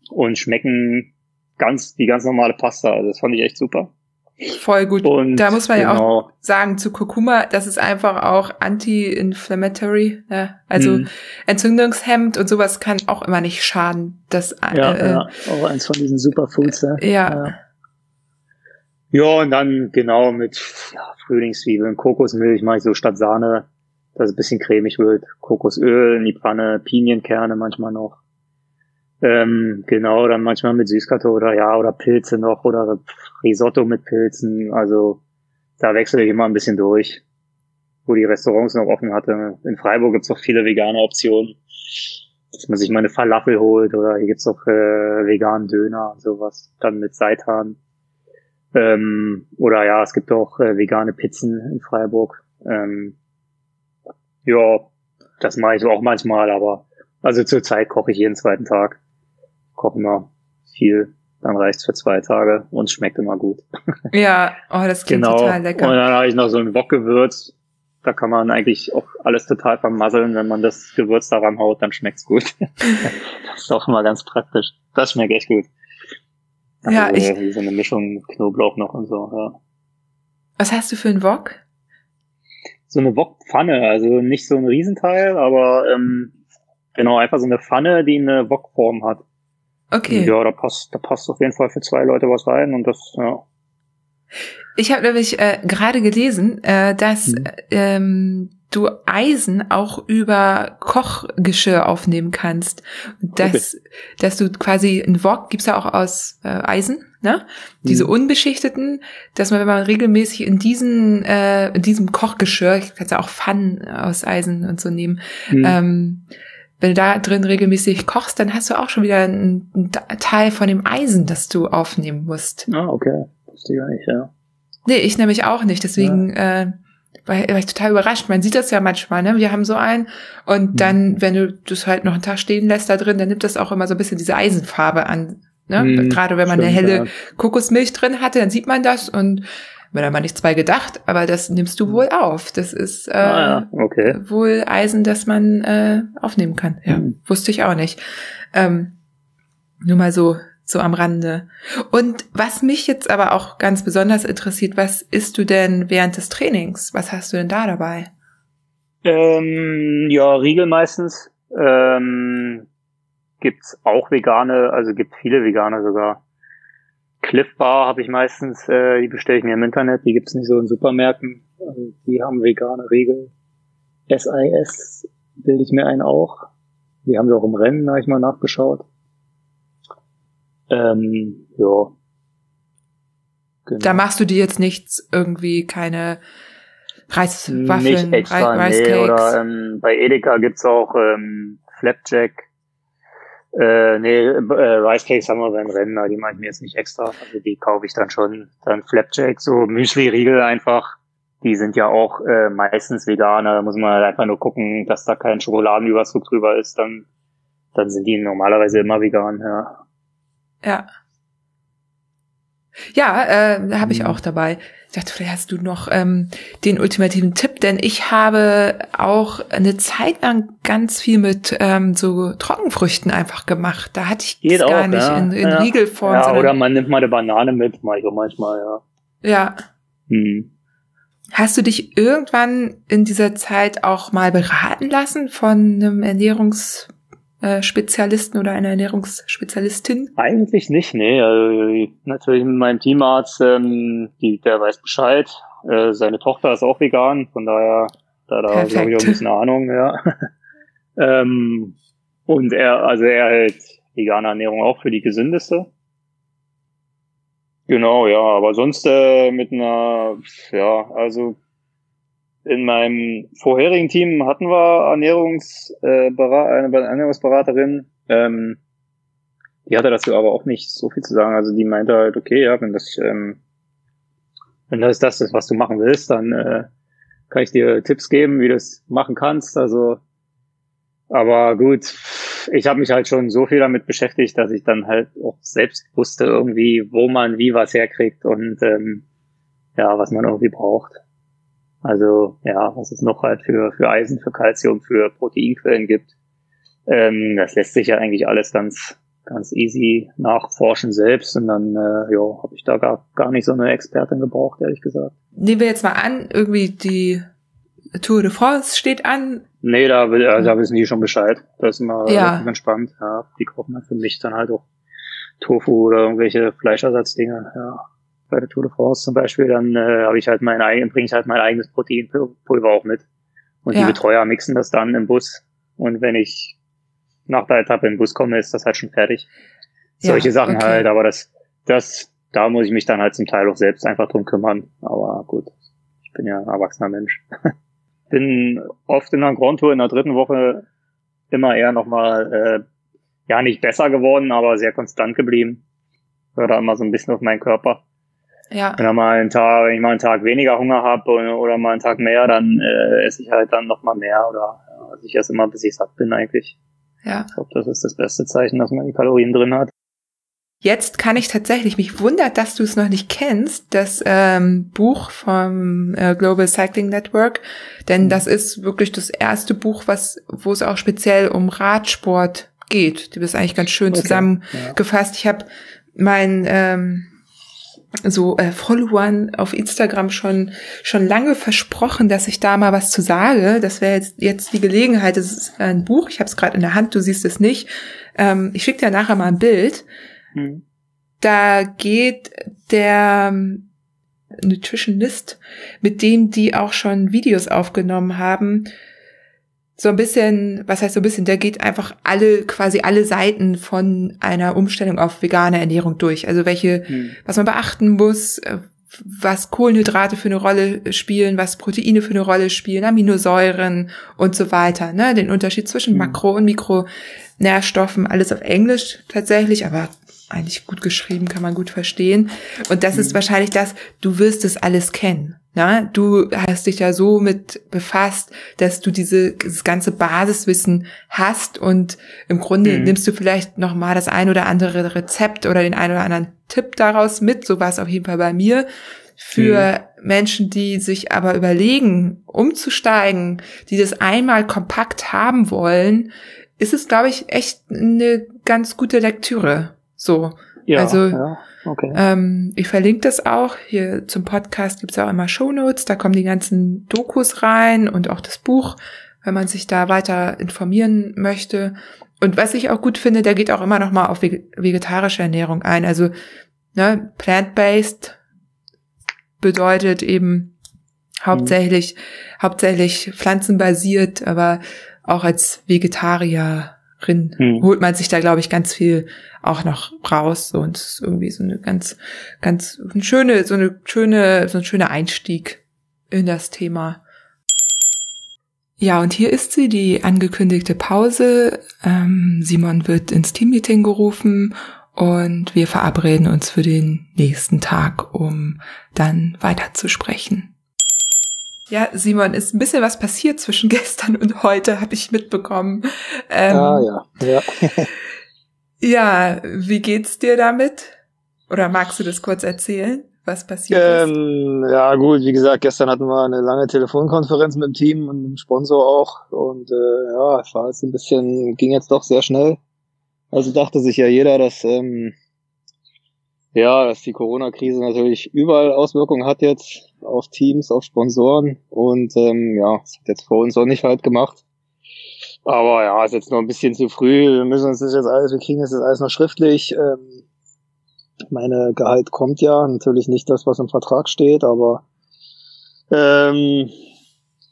und schmecken ganz wie ganz normale Pasta. Also das fand ich echt super. Voll gut. Und da muss man genau. ja auch genau. sagen zu Kurkuma, das ist einfach auch anti-inflammatory, ne? also hm. entzündungshemmend und sowas kann auch immer nicht schaden. Das, ja, äh, ja, auch eins von diesen Superfoods. Ne? Ja. ja. Ja, und dann genau mit ja, Frühlingszwiebeln, Kokosmilch mache ich so statt Sahne dass es ein bisschen cremig wird. Kokosöl in die Pfanne, Pinienkerne manchmal noch. Ähm, genau, dann manchmal mit Süßkartoffel oder ja, oder Pilze noch oder Risotto mit Pilzen. Also da wechsle ich immer ein bisschen durch, wo die Restaurants noch offen hatte. In Freiburg gibt's auch viele vegane Optionen, dass man sich mal eine Falafel holt oder hier gibt's auch äh, veganen Döner und sowas, dann mit Seitan. Ähm, oder ja, es gibt auch äh, vegane Pizzen in Freiburg. Ähm, ja, das mache ich auch manchmal, aber also zurzeit koche ich jeden zweiten Tag. Koche immer viel, dann reicht's für zwei Tage und schmeckt immer gut. Ja, oh, das klingt genau. total lecker. Und dann habe ich noch so ein Wokgewürz. Da kann man eigentlich auch alles total vermasseln. Wenn man das Gewürz daran haut, dann schmeckt's gut. das ist auch immer ganz praktisch. Das schmeckt echt gut. Also ja, ich, so eine Mischung Knoblauch noch und so, ja. Was hast du für einen Wok? So eine Wokpfanne, also nicht so ein Riesenteil, aber ähm, genau, einfach so eine Pfanne, die eine Wokform hat. Okay. Ja, da passt, da passt auf jeden Fall für zwei Leute was rein und das, ja. Ich habe nämlich äh, gerade gelesen, äh, dass Mhm. ähm, du Eisen auch über Kochgeschirr aufnehmen kannst. Dass, dass du quasi ein Wok gibt's ja auch aus äh, Eisen, ne? Diese Mhm. unbeschichteten, dass man, wenn man regelmäßig in diesen, äh, in diesem Kochgeschirr, ich kann ja auch Pfannen aus Eisen und so nehmen, Mhm. ähm, wenn du da drin regelmäßig kochst, dann hast du auch schon wieder einen, einen Teil von dem Eisen, das du aufnehmen musst. ah, okay. Wusste ich gar nicht, ja. Nee, ich nämlich auch nicht. Deswegen äh, war, war ich total überrascht. Man sieht das ja manchmal, ne? Wir haben so einen und Mhm. dann, wenn du das halt noch einen Tag stehen lässt da drin, dann nimmt das auch immer so ein bisschen diese Eisenfarbe an. Ne? Mhm, Gerade wenn man eine stimmt, helle ja. Kokosmilch drin hatte, dann sieht man das und wenn da mal nichts bei gedacht, aber das nimmst du wohl auf. Das ist äh, ah, ja, okay. wohl Eisen, das man äh, aufnehmen kann. Ja, Mhm. wusste ich auch nicht. Ähm, nur mal so so am Rande. Und was mich jetzt aber auch ganz besonders interessiert, was isst du denn während des Trainings? Was hast du denn da dabei? Ähm, ja, Riegel meistens. Ähm, gibt's auch vegane, also gibt viele vegane sogar. Cliff Bar habe ich meistens, äh, die bestelle ich mir im Internet, die gibt's nicht so in Supermärkten. Also die haben vegane Riegel. SIS bilde ich mir ein auch. Die haben sie auch im Rennen, habe ich mal nachgeschaut. Ähm, ja. Genau. Da machst du dir jetzt nichts, irgendwie keine Reiswaffeln, Nicht extra, Rei- nee, oder ähm, bei Edeka gibt's auch ähm, Flapjack. Äh, nee, äh, Rice Cakes haben wir beim Rennen, die mache ich mir jetzt nicht extra. Also die kaufe ich dann schon. Dann Flapjack, so Müsli-Riegel einfach. Die sind ja auch äh, meistens vegan. Da muss man halt einfach nur gucken, dass da kein Schokoladenüberzug drüber ist. Dann, dann sind die normalerweise immer vegan, ja. Ja. Ja, äh, habe ich Mhm. auch dabei. Ich dachte, vielleicht hast du noch ähm, den ultimativen Tipp, denn ich habe auch eine Zeit lang ganz viel mit ähm, so Trockenfrüchten einfach gemacht. Da hatte ich Geht das gar auch, nicht ja. in, in Ja. Riegelform. Ja, oder man nimmt mal eine Banane mit, mache ich auch manchmal, ja. ja. Hm. Hast du dich irgendwann in dieser Zeit auch mal beraten lassen von einem Ernährungsspezialisten oder einer Ernährungsspezialistin? Eigentlich nicht, nee. Also, natürlich mit meinem Teamarzt, ähm, die, der weiß Bescheid. Äh, seine Tochter ist auch vegan, von daher, da da habe ich auch ein bisschen Ahnung, ja. ähm, und er, also er hält vegane Ernährung auch für die gesündeste. Genau, ja, aber sonst äh, mit einer, ja, also in meinem vorherigen Team hatten wir Ernährungs, äh, eine Ernährungsberaterin, ähm, die hatte dazu aber auch nicht so viel zu sagen. Also die meinte halt, okay, ja, wenn das, ähm, wenn das das ist, was du machen willst, dann äh, kann ich dir Tipps geben, wie du es machen kannst. Also, aber gut, ich habe mich halt schon so viel damit beschäftigt, dass ich dann halt auch selbst wusste irgendwie, wo man wie was herkriegt und ähm, ja, was man irgendwie braucht. Also ja, was es noch halt für für Eisen, für Calcium, für Proteinquellen gibt. Ähm, das lässt sich ja eigentlich alles ganz ganz easy nachforschen selbst und dann äh, ja, habe ich da gar, gar nicht so eine Expertin gebraucht, ehrlich gesagt. Nehmen wir jetzt mal an, irgendwie die Tour de France steht an. Nee, da, will- äh, da wissen die schon Bescheid. Das ist immer Ja. entspannt. Ja, die kaufen dann für mich dann halt auch Tofu oder irgendwelche Fleischersatzdinge. Ja. Bei der Tour de France zum Beispiel, dann äh, habe ich halt mein eigen, bringe ich halt mein eigenes Proteinpulver auch mit. Und Ja. die Betreuer mixen das dann im Bus. Und wenn ich nach der Etappe im Bus komme, ist das halt schon fertig. Ja, Solche Sachen okay. halt, aber das, das, da muss ich mich dann halt zum Teil auch selbst einfach drum kümmern. Aber gut, ich bin ja ein erwachsener Mensch. bin oft in der Grand Tour in der dritten Woche immer eher nochmal, äh, ja, nicht besser geworden, aber sehr konstant geblieben. Hör da immer so ein bisschen auf meinen Körper. Ja, Wenn, mal einen Tag, wenn ich mal einen Tag weniger Hunger habe oder, mal einen Tag mehr, dann äh, esse ich halt dann nochmal mehr oder ja, also ich esse immer, bis ich satt bin eigentlich. ja. Ich glaube, das ist das beste Zeichen, dass man die Kalorien drin hat. Jetzt kann ich tatsächlich, mich wundert, dass du es noch nicht kennst, das ähm, Buch vom äh, Global Cycling Network, denn Mhm. das ist wirklich das erste Buch, was, wo es auch speziell um Radsport geht. Du bist eigentlich ganz schön Okay, zusammengefasst. Ich habe mein ähm, so äh, Followern auf Instagram schon schon lange versprochen, dass ich da mal was zu sage. Das wäre jetzt jetzt die Gelegenheit. Das ist ein Buch. Ich habe es gerade in der Hand. Du siehst es nicht. Ähm, ich schicke dir nachher mal ein Bild. Hm. Da geht der ähm, Nutritionist, mit dem die auch schon Videos aufgenommen haben, so ein bisschen, was heißt so ein bisschen, der geht einfach alle, quasi alle Seiten von einer Umstellung auf vegane Ernährung durch. Also welche, hm. was man beachten muss, äh, was Kohlenhydrate für eine Rolle spielen, was Proteine für eine Rolle spielen, Aminosäuren und so weiter. Ne? Den Unterschied zwischen hm. Makro- und Mikronährstoffen, alles auf Englisch tatsächlich, aber eigentlich gut geschrieben, kann man gut verstehen. Und das hm. ist wahrscheinlich das, du wirst es alles kennen. Na, du hast dich ja so mit befasst, dass du diese, dieses ganze Basiswissen hast und im Grunde mhm. nimmst du vielleicht noch mal das ein oder andere Rezept oder den ein oder anderen Tipp daraus mit. So war es auf jeden Fall bei mir. Für mhm. Menschen, die sich aber überlegen, umzusteigen, die das einmal kompakt haben wollen, ist es, glaube ich, echt eine ganz gute Lektüre. So. Ja, also ja. Okay. Ähm, ich verlinke das auch. Hier zum Podcast gibt es auch immer Shownotes. Da kommen die ganzen Dokus rein und auch das Buch, wenn man sich da weiter informieren möchte. Und was ich auch gut finde, der geht auch immer noch mal auf vegetarische Ernährung ein. Also ne, plant-based bedeutet eben hauptsächlich mhm. hauptsächlich pflanzenbasiert, aber auch als Vegetarier Rin hm. holt man sich da, glaube ich, ganz viel auch noch raus. So, und es ist irgendwie so eine ganz, ganz eine schöne, so eine schöne, so ein schöner Einstieg in das Thema. Ja, und hier ist sie, die angekündigte Pause. Ähm, Simon wird ins Teammeeting gerufen und wir verabreden uns für den nächsten Tag, um dann weiterzusprechen. Ja, Simon, ist ein bisschen was passiert zwischen gestern und heute, habe ich mitbekommen. Ähm, ah, ja, ja. ja, wie geht's dir damit? Oder magst du das kurz erzählen, was passiert ähm, ist? Ja, gut, wie gesagt, gestern hatten wir eine lange Telefonkonferenz mit dem Team und dem Sponsor auch. Und äh, ja, es war jetzt ein bisschen, ging jetzt doch sehr schnell. Also dachte sich ja jeder, dass ähm, ja, dass die Corona-Krise natürlich überall Auswirkungen hat jetzt auf Teams, auf Sponsoren und ähm, ja, das hat jetzt vor uns auch nicht halt gemacht. Aber ja, ist jetzt noch ein bisschen zu früh. Wir müssen uns das jetzt alles, wir kriegen das jetzt alles noch schriftlich. Ähm, meine Gehalt kommt ja, natürlich nicht das, was im Vertrag steht, aber ähm,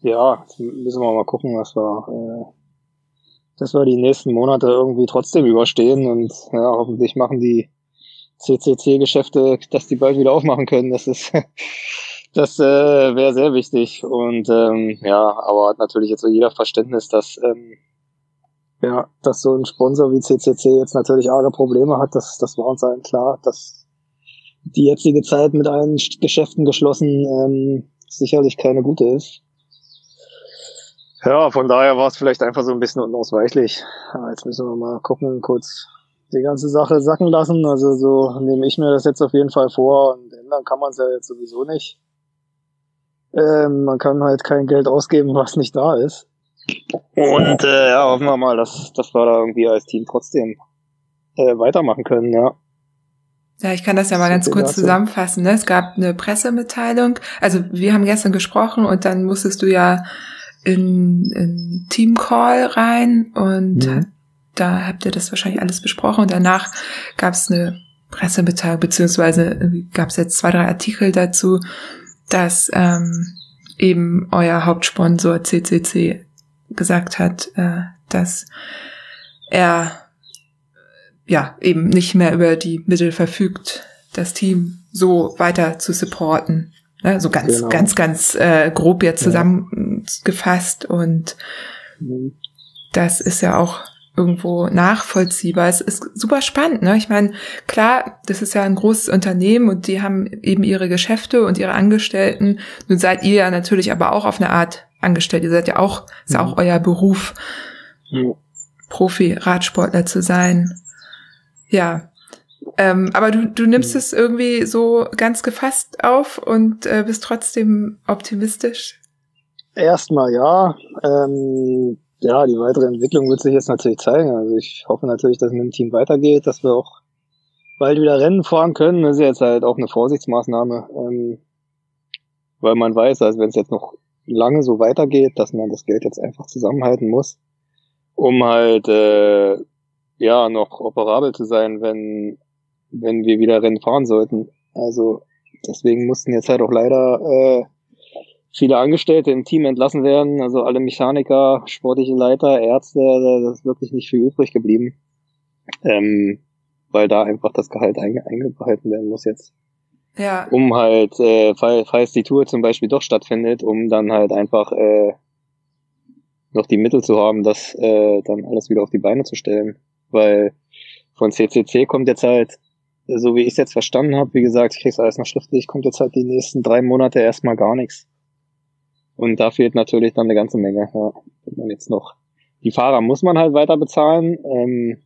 ja, müssen wir mal gucken, was wir, äh, dass wir die nächsten Monate irgendwie trotzdem überstehen und ja, hoffentlich machen die CCC-Geschäfte, dass die bald wieder aufmachen können. Das ist, das äh, wäre sehr wichtig. Und ähm, ja, aber hat natürlich jetzt so jeder Verständnis, dass ähm, ja, dass so ein Sponsor wie CCC jetzt natürlich arge Probleme hat. Das, das war uns allen klar, dass die jetzige Zeit mit allen Geschäften geschlossen ähm, sicherlich keine gute ist. Ja, von daher war es vielleicht einfach so ein bisschen unausweichlich. Jetzt müssen wir mal gucken, kurz die ganze Sache sacken lassen. Also so nehme ich mir das jetzt auf jeden Fall vor und ändern kann man es ja jetzt sowieso nicht. Ähm, man kann halt kein Geld ausgeben, was nicht da ist. Und äh, ja, hoffen wir mal, dass, dass wir da irgendwie als Team trotzdem äh, weitermachen können, ja. Ja, ich kann das ja mal ganz kurz zusammenfassen. Ne? Es gab eine Pressemitteilung. Also wir haben gestern gesprochen und dann musstest du ja in, in Teamcall rein und mhm da habt ihr das wahrscheinlich alles besprochen und danach gab es eine Pressemitteilung, beziehungsweise gab es jetzt zwei, drei Artikel dazu, dass ähm, eben euer Hauptsponsor CCC gesagt hat, äh, dass er ja eben nicht mehr über die Mittel verfügt, das Team so weiter zu supporten. Ne? So ganz, genau. ganz, ganz äh, grob jetzt zusammengefasst und mhm. das ist ja auch irgendwo nachvollziehbar. Es ist super spannend, ne? Ich meine, klar, das ist ja ein großes Unternehmen und die haben eben ihre Geschäfte und ihre Angestellten. Nun seid ihr ja natürlich aber auch auf eine Art angestellt. Ihr seid ja auch, ist ja auch mhm. euer Beruf, ja. Profi-Radsportler zu sein. Ja. Ähm, aber du, du nimmst ja. es irgendwie so ganz gefasst auf und äh, bist trotzdem optimistisch. Erstmal ja. Ähm, ja, die weitere Entwicklung wird sich jetzt natürlich zeigen. Also ich hoffe natürlich, dass es mit dem Team weitergeht, dass wir auch bald wieder Rennen fahren können. Das ist jetzt halt auch eine Vorsichtsmaßnahme, ähm, weil man weiß, also wenn es jetzt noch lange so weitergeht, dass man das Geld jetzt einfach zusammenhalten muss, um halt äh, ja noch operabel zu sein, wenn wenn wir wieder Rennen fahren sollten. Also deswegen mussten jetzt halt auch leider äh, viele Angestellte im Team entlassen werden, also alle Mechaniker, sportliche Leiter, Ärzte, da ist wirklich nicht viel übrig geblieben. Ähm, weil da einfach das Gehalt einge eingehalten werden muss jetzt. Ja. Um halt, äh, falls die Tour zum Beispiel doch stattfindet, um dann halt einfach äh, noch die Mittel zu haben, das äh, dann alles wieder auf die Beine zu stellen. Weil von CCC kommt jetzt halt, so wie ich es jetzt verstanden habe, wie gesagt, ich krieg's alles noch schriftlich, kommt jetzt halt die nächsten drei Monate erstmal gar nichts. Und da fehlt natürlich dann eine ganze Menge. Ja, wenn man jetzt noch die Fahrer muss man halt weiter bezahlen. Ähm,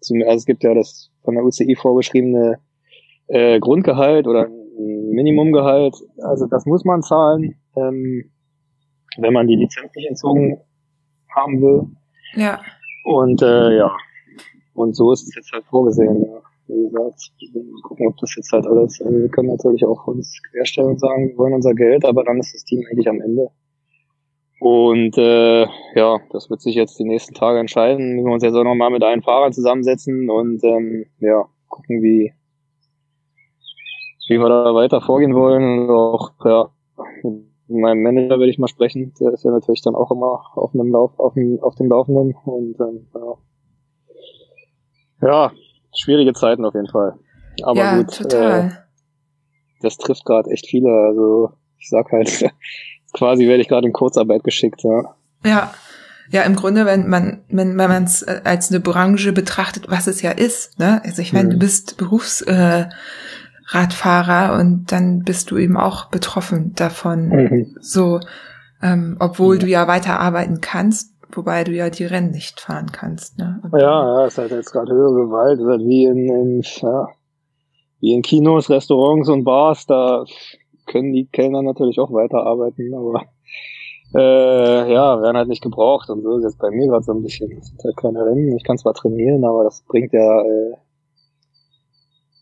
zum, also es gibt ja das von der UCI vorgeschriebene äh, Grundgehalt oder Minimumgehalt. Also das muss man zahlen, ähm, wenn man die Lizenz nicht entzogen haben will. Ja. Und äh, ja, und so ist es jetzt halt vorgesehen. Ja. Wie gesagt, wir gucken, ob das jetzt halt alles. Also wir können natürlich auch uns querstellen und sagen, wir wollen unser Geld, aber dann ist das Team eigentlich am Ende. Und äh, ja, das wird sich jetzt die nächsten Tage entscheiden. Müssen wir uns jetzt auch nochmal mit allen Fahrern zusammensetzen und ähm, ja, gucken, wie, wie wir da weiter vorgehen wollen. Und auch, ja, mit meinem Manager werde ich mal sprechen. Der ist ja natürlich dann auch immer auf dem Lauf, auf dem, auf dem Laufenden. Und ähm, ja. ja, schwierige Zeiten auf jeden Fall. Aber ja, gut, total. Äh, das trifft gerade echt viele. Also ich sag halt, quasi werde ich gerade in Kurzarbeit geschickt, ja. Ja. Ja, im Grunde, wenn man, wenn, wenn man es äh, als eine Branche betrachtet, was es ja ist, ne? Also ich meine, Mhm. du bist Berufsradfahrer äh, Radfahrer und dann bist du eben auch betroffen davon. Mhm. So, ähm, obwohl Ja. du ja weiterarbeiten kannst, wobei du ja die Rennen nicht fahren kannst, ne? Und- Ja, ja, ist halt jetzt gerade höhere Gewalt, ist halt wie in, in ja, wie in Kinos, Restaurants und Bars, da können die Kellner natürlich auch weiterarbeiten, aber äh, ja, werden halt nicht gebraucht und so ist jetzt bei mir gerade so ein bisschen. Es sind halt keine Rennen, ich kann zwar trainieren, aber das bringt ja äh,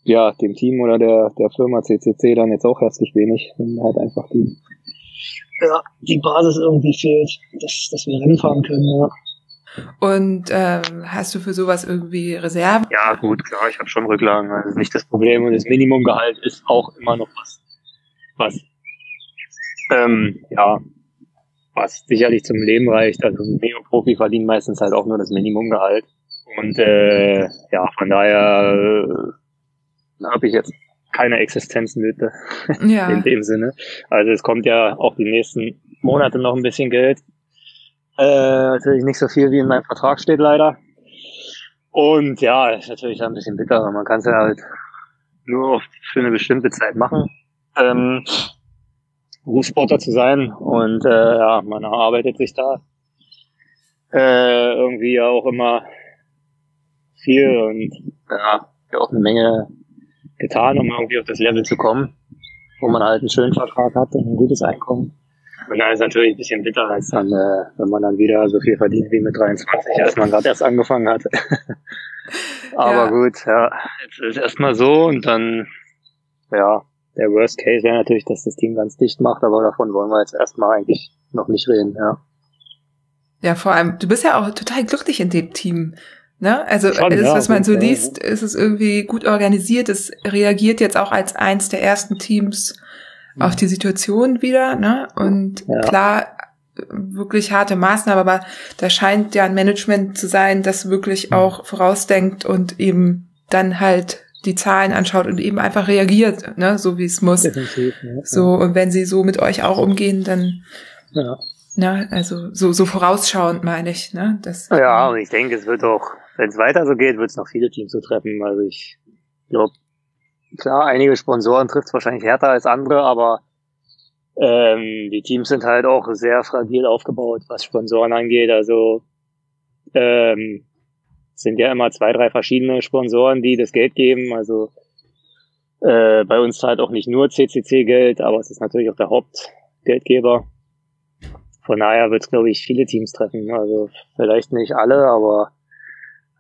ja dem Team oder der der Firma CCC dann jetzt auch herzlich wenig, wenn halt einfach die ja, die Basis irgendwie fehlt, dass, dass wir Rennen fahren können, ja. Und ähm, hast du für sowas irgendwie Reserven? Ja, gut, klar, ich habe schon Rücklagen, das ist nicht das Problem. Und das Minimumgehalt ist auch immer noch was, was, ähm, ja, was sicherlich zum Leben reicht. Also ein Neo-Profi verdient meistens halt auch nur das Minimumgehalt. Und äh, ja, von daher äh, habe ich jetzt keine Existenznöte Ja. in dem Sinne. Also es kommt ja auch die nächsten Monate noch ein bisschen Geld. Äh, natürlich nicht so viel, wie in meinem Vertrag steht, leider. Und ja, ist natürlich ein bisschen bitter, aber man kann es ja halt nur für eine bestimmte Zeit machen, ähm, Berufssportler zu sein. Und äh, ja, man erarbeitet sich da äh, irgendwie ja auch immer viel und ja, ja auch eine Menge getan, um irgendwie auf das Level zu kommen, wo man halt einen schönen Vertrag hat und ein gutes Einkommen. Und dann ist es natürlich ein bisschen bitter, als dann, äh, wenn man dann wieder so viel verdient wie mit 23, als man gerade erst angefangen hat. Aber Ja. gut, ja, jetzt ist erstmal so und dann, ja, der Worst Case wäre natürlich, dass das Team ganz dicht macht, aber davon wollen wir jetzt erstmal eigentlich noch nicht reden, ja. Ja, vor allem, du bist ja auch total glücklich in dem Team. Ne? Also Schon, alles, ja, was man so liest, ist es irgendwie gut organisiert. Es reagiert jetzt auch als eins der ersten Teams auf die Situation wieder. Ne? Und Mhm. Ja. klar, wirklich harte Maßnahmen, aber da scheint ja ein Management zu sein, das wirklich Mhm. auch vorausdenkt und eben dann halt die Zahlen anschaut und eben einfach reagiert, ne? so wie es muss. Definitiv, ja. So, und wenn sie so mit euch auch umgehen, dann Ja. Ne, also so, so vorausschauend meine ich, ne? Das, Ja, und ich denke, es wird auch, wenn es weiter so geht, wird es noch viele Teams so treffen. Also ich glaube, klar, einige Sponsoren trifft es wahrscheinlich härter als andere, aber ähm, die Teams sind halt auch sehr fragil aufgebaut, was Sponsoren angeht. Also ähm, sind ja immer zwei, drei verschiedene Sponsoren, die das Geld geben. Also äh, bei uns zahlt auch nicht nur CCC Geld, aber es ist natürlich auch der Hauptgeldgeber. Von daher wird es, glaube ich, viele Teams treffen. Also vielleicht nicht alle, aber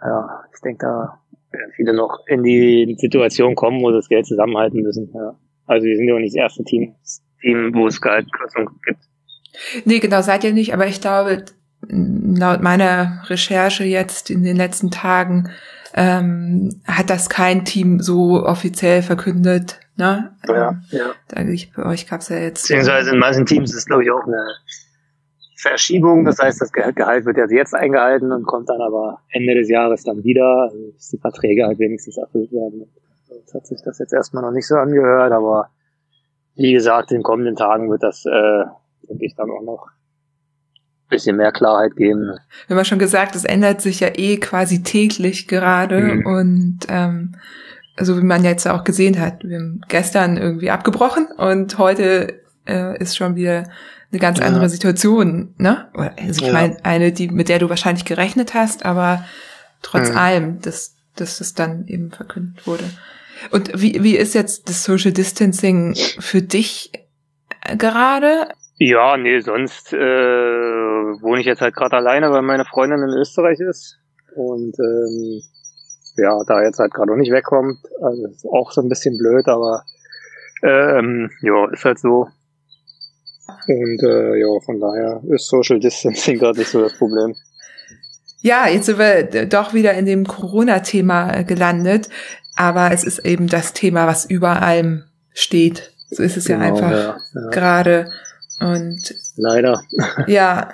ja, ich denke, da werden viele noch in die Situation kommen, wo sie das Geld zusammenhalten müssen. Ja. Also wir sind ja auch nicht das erste Team, das Team wo es Gehaltskürzungen gibt. Nee, genau, seid ihr nicht, aber ich glaube, laut meiner Recherche jetzt in den letzten Tagen ähm, hat das kein Team so offiziell verkündet. Ne? Ja, ähm, ja. Da, ich, bei euch gab's ja jetzt. Beziehungsweise in manchen Teams ist glaube ich auch eine Verschiebung. Das heißt, das Gehalt wird ja jetzt eingehalten und kommt dann aber Ende des Jahres dann wieder, also dass die Verträge halt wenigstens erfüllt werden. Jetzt hat sich das jetzt erstmal noch nicht so angehört, aber wie gesagt, in den kommenden Tagen wird das, äh, denke ich, dann auch noch bisschen mehr Klarheit geben. Wir haben ja schon gesagt, es ändert sich ja eh quasi täglich gerade mhm. und ähm, so wie man jetzt auch gesehen hat, wir haben gestern irgendwie abgebrochen und heute äh, ist schon wieder eine ganz ja. andere Situation, ne? Also ich ja. meine, eine, die, mit der du wahrscheinlich gerechnet hast, aber trotz mhm. allem, dass, dass das dann eben verkündet wurde. Und wie, wie ist jetzt das Social Distancing für dich gerade? Ja, nee, sonst äh, wohne ich jetzt halt gerade alleine, weil meine Freundin in Österreich ist. Und ähm, ja, da jetzt halt gerade auch nicht wegkommt. Also ist auch so ein bisschen blöd, aber ähm, ja, ist halt so. Und äh, ja, von daher ist Social Distancing gerade nicht so das Problem. Ja, jetzt sind wir doch wieder in dem Corona-Thema äh, gelandet, aber es ist eben das Thema, was über allem steht. So ist es genau, ja einfach ja, ja. gerade. Und leider. Ja.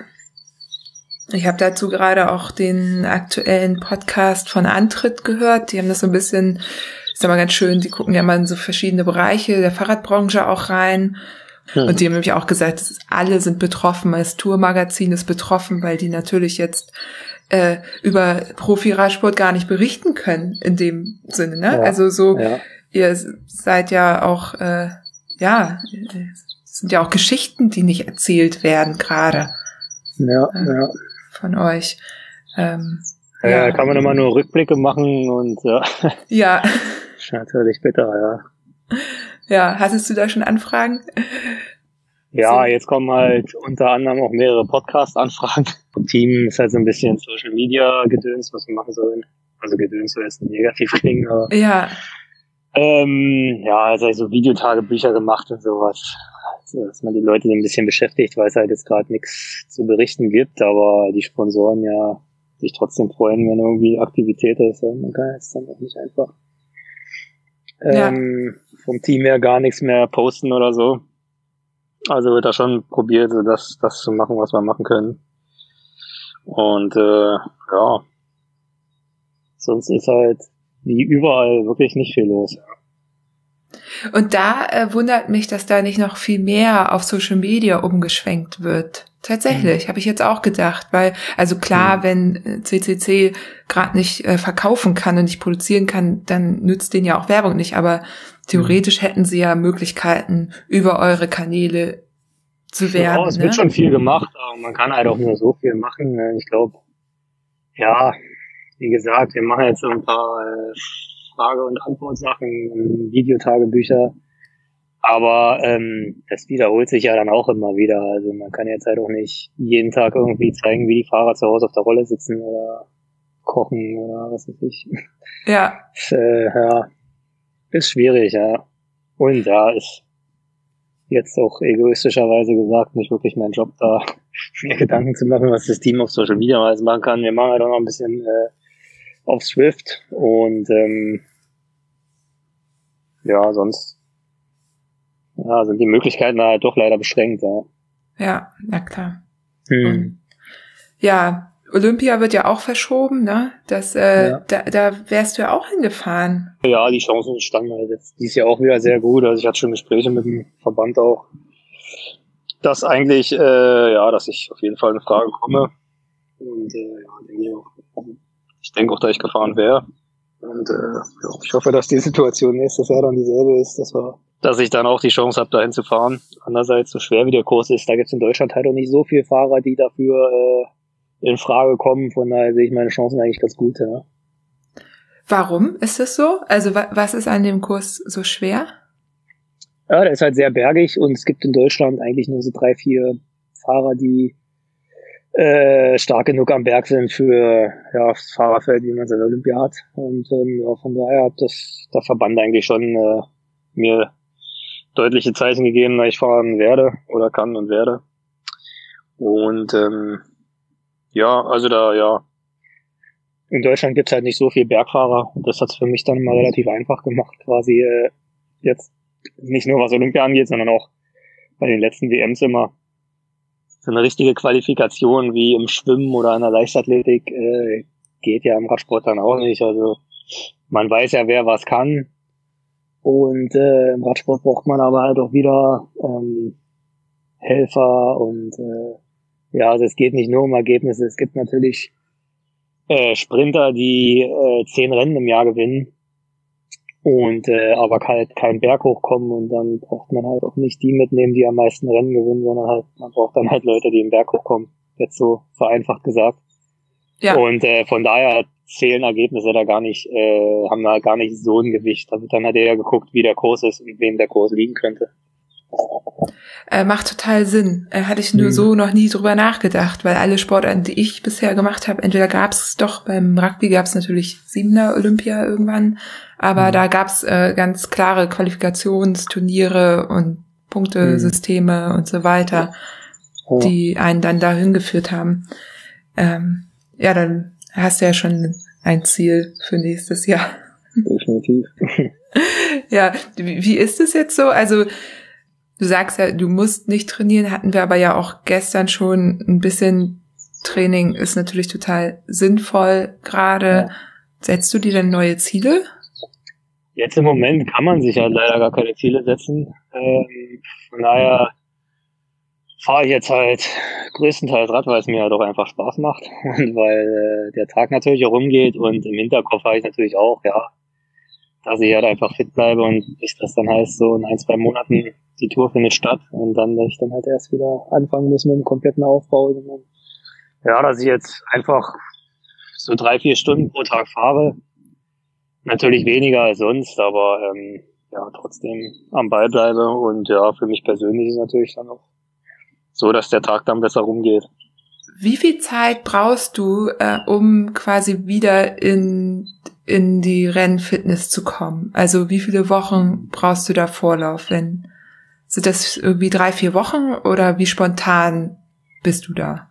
Ich habe dazu gerade auch den aktuellen Podcast von Antritt gehört. Die haben das so ein bisschen, ist aber ganz schön, die gucken ja mal in so verschiedene Bereiche der Fahrradbranche auch rein. Hm. Und die haben nämlich auch gesagt, alle sind betroffen. Das Tourmagazin ist betroffen, weil die natürlich jetzt äh, über Profi-Radsport gar nicht berichten können in dem Sinne. Ne? Ja, also so, ja. ihr seid ja auch, äh, ja, es sind ja auch Geschichten, die nicht erzählt werden gerade. Ja, äh, ja. Von euch. Ähm, ja, ja, kann man immer nur Rückblicke machen und ja. Ja. Natürlich bitter, ja. Ja, hattest du da schon Anfragen? Ja, jetzt kommen halt unter anderem auch mehrere Podcast-Anfragen. Team ist halt so ein bisschen Social Media Gedöns, was wir machen sollen. Also Gedöns soll jetzt negativ klingen, aber. Ja. Ähm, ja, also so Videotagebücher gemacht und sowas. Also, dass man die Leute so ein bisschen beschäftigt, weil es halt jetzt gerade nichts zu berichten gibt, aber die Sponsoren ja sich trotzdem freuen, wenn irgendwie Aktivität ist. Man kann jetzt dann auch nicht einfach ähm, ja. vom Team her gar nichts mehr posten oder so. Also wird da schon probiert, das, das zu machen, was wir machen können. Und äh, ja, sonst ist halt wie überall wirklich nicht viel los. Und da äh, wundert mich, dass da nicht noch viel mehr auf Social Media umgeschwenkt wird. Tatsächlich, mhm. habe ich jetzt auch gedacht, weil, also klar, mhm. wenn CCC äh, gerade nicht äh, verkaufen kann und nicht produzieren kann, dann nützt denen ja auch Werbung nicht, aber theoretisch mhm. hätten sie ja Möglichkeiten, über eure Kanäle zu werden. Ja, es ne? wird schon viel gemacht, aber man kann halt auch nur so viel machen. Ne? Ich glaube, ja, wie gesagt, wir machen jetzt so ein paar äh, Frage- und Antwortsachen, Videotagebücher. Aber ähm, das wiederholt sich ja dann auch immer wieder. Also man kann jetzt halt auch nicht jeden Tag irgendwie zeigen, wie die Fahrer zu Hause auf der Rolle sitzen oder kochen oder was weiß ich. Ja. Ist, äh, ja, ist schwierig, ja. Und ja, ist jetzt auch egoistischerweise gesagt nicht wirklich mein Job, da mir Gedanken zu machen, was das Team auf Social Media machen kann. Wir machen halt auch noch ein bisschen äh, auf Swift und ähm, ja, sonst ja, sind die Möglichkeiten halt doch leider beschränkt, ja. Ja, na klar. Hm. ja, Olympia wird ja auch verschoben, ne? Das, äh, ja. da, da wärst du ja auch hingefahren. Ja, die Chancen standen halt jetzt dies Jahr auch wieder sehr gut. Also ich hatte schon Gespräche mit dem Verband auch, dass eigentlich, äh, ja, dass ich auf jeden Fall in Frage komme. Und äh, ja, denke ich auch, ich denke auch, dass ich gefahren wäre. Und äh, ich hoffe, dass die Situation nächstes Jahr dann dieselbe ist, dass wir dass ich dann auch die Chance habe, dahin zu fahren. Andererseits, so schwer wie der Kurs ist, da gibt es in Deutschland halt auch nicht so viele Fahrer, die dafür äh, in Frage kommen. Von daher sehe ich meine Chancen eigentlich ganz gut. Ja. Warum ist das so? Also was ist an dem Kurs so schwer? Ja, der ist halt sehr bergig und es gibt in Deutschland eigentlich nur so drei, vier Fahrer, die äh, stark genug am Berg sind für ja, das Fahrerfeld, wie man es in der Olympia hat. Und ähm, ja, von daher hat das der Verband eigentlich schon äh, mir deutliche Zeichen gegeben, dass ich fahren werde oder kann und werde. Und ähm, ja, also da, ja. In Deutschland gibt's halt nicht so viel Bergfahrer und das hat's für mich dann mal relativ einfach gemacht, quasi äh, jetzt nicht nur was Olympia angeht, sondern auch bei den letzten WMs immer so eine richtige Qualifikation wie im Schwimmen oder in der Leichtathletik äh, geht ja im Radsport dann auch nicht. Also man weiß ja, wer was kann. Und äh, im Radsport braucht man aber halt auch wieder ähm, Helfer und äh, ja, also es geht nicht nur um Ergebnisse. Es gibt natürlich äh, Sprinter, die äh, zehn Rennen im Jahr gewinnen und äh, aber halt keinen Berg hochkommen und dann braucht man halt auch nicht die mitnehmen, die am meisten Rennen gewinnen, sondern halt man braucht dann halt Leute, die im Berg hochkommen. Jetzt so vereinfacht gesagt. Ja. Und äh, von daher zählen Ergebnisse da gar nicht, äh, haben da gar nicht so ein Gewicht. Da wird dann halt eher geguckt, wie der Kurs ist und wem der Kurs liegen könnte. Äh, macht total Sinn. Äh, hatte ich nur mhm. so noch nie drüber nachgedacht, weil alle Sportarten, die ich bisher gemacht habe, entweder gab es doch beim Rugby gab es natürlich Siebener Olympia irgendwann, aber mhm. da gab es äh, ganz klare Qualifikationsturniere und Punktesysteme mhm. und so weiter, oh. die einen dann dahin geführt haben. Ähm, ja, dann hast du ja schon ein Ziel für nächstes Jahr. Definitiv. ja, wie ist es jetzt so? Also Du sagst ja, du musst nicht trainieren, hatten wir aber ja auch gestern schon ein bisschen Training ist natürlich total sinnvoll gerade. Ja. Setzt du dir denn neue Ziele? Jetzt im Moment kann man sich ja leider gar keine Ziele setzen. Ähm, von daher fahre ich jetzt halt größtenteils Rad, weil es mir ja doch einfach Spaß macht und weil äh, der Tag natürlich auch rumgeht und im Hinterkopf habe ich natürlich auch, ja, dass ich halt einfach fit bleibe und bis das dann heißt, so in ein, zwei Monaten die Tour findet statt und dann werde ich dann halt erst wieder anfangen müssen mit dem kompletten Aufbau. Ja, dass ich jetzt einfach so drei, vier Stunden pro Tag fahre. Natürlich weniger als sonst, aber ähm, ja, trotzdem am Ball bleibe und ja, für mich persönlich ist natürlich dann auch so, dass der Tag dann besser rumgeht. Wie viel Zeit brauchst du, äh, um quasi wieder in, in die Rennfitness zu kommen? Also wie viele Wochen brauchst du da Vorlauf, wenn sind das irgendwie drei, vier Wochen oder wie spontan bist du da?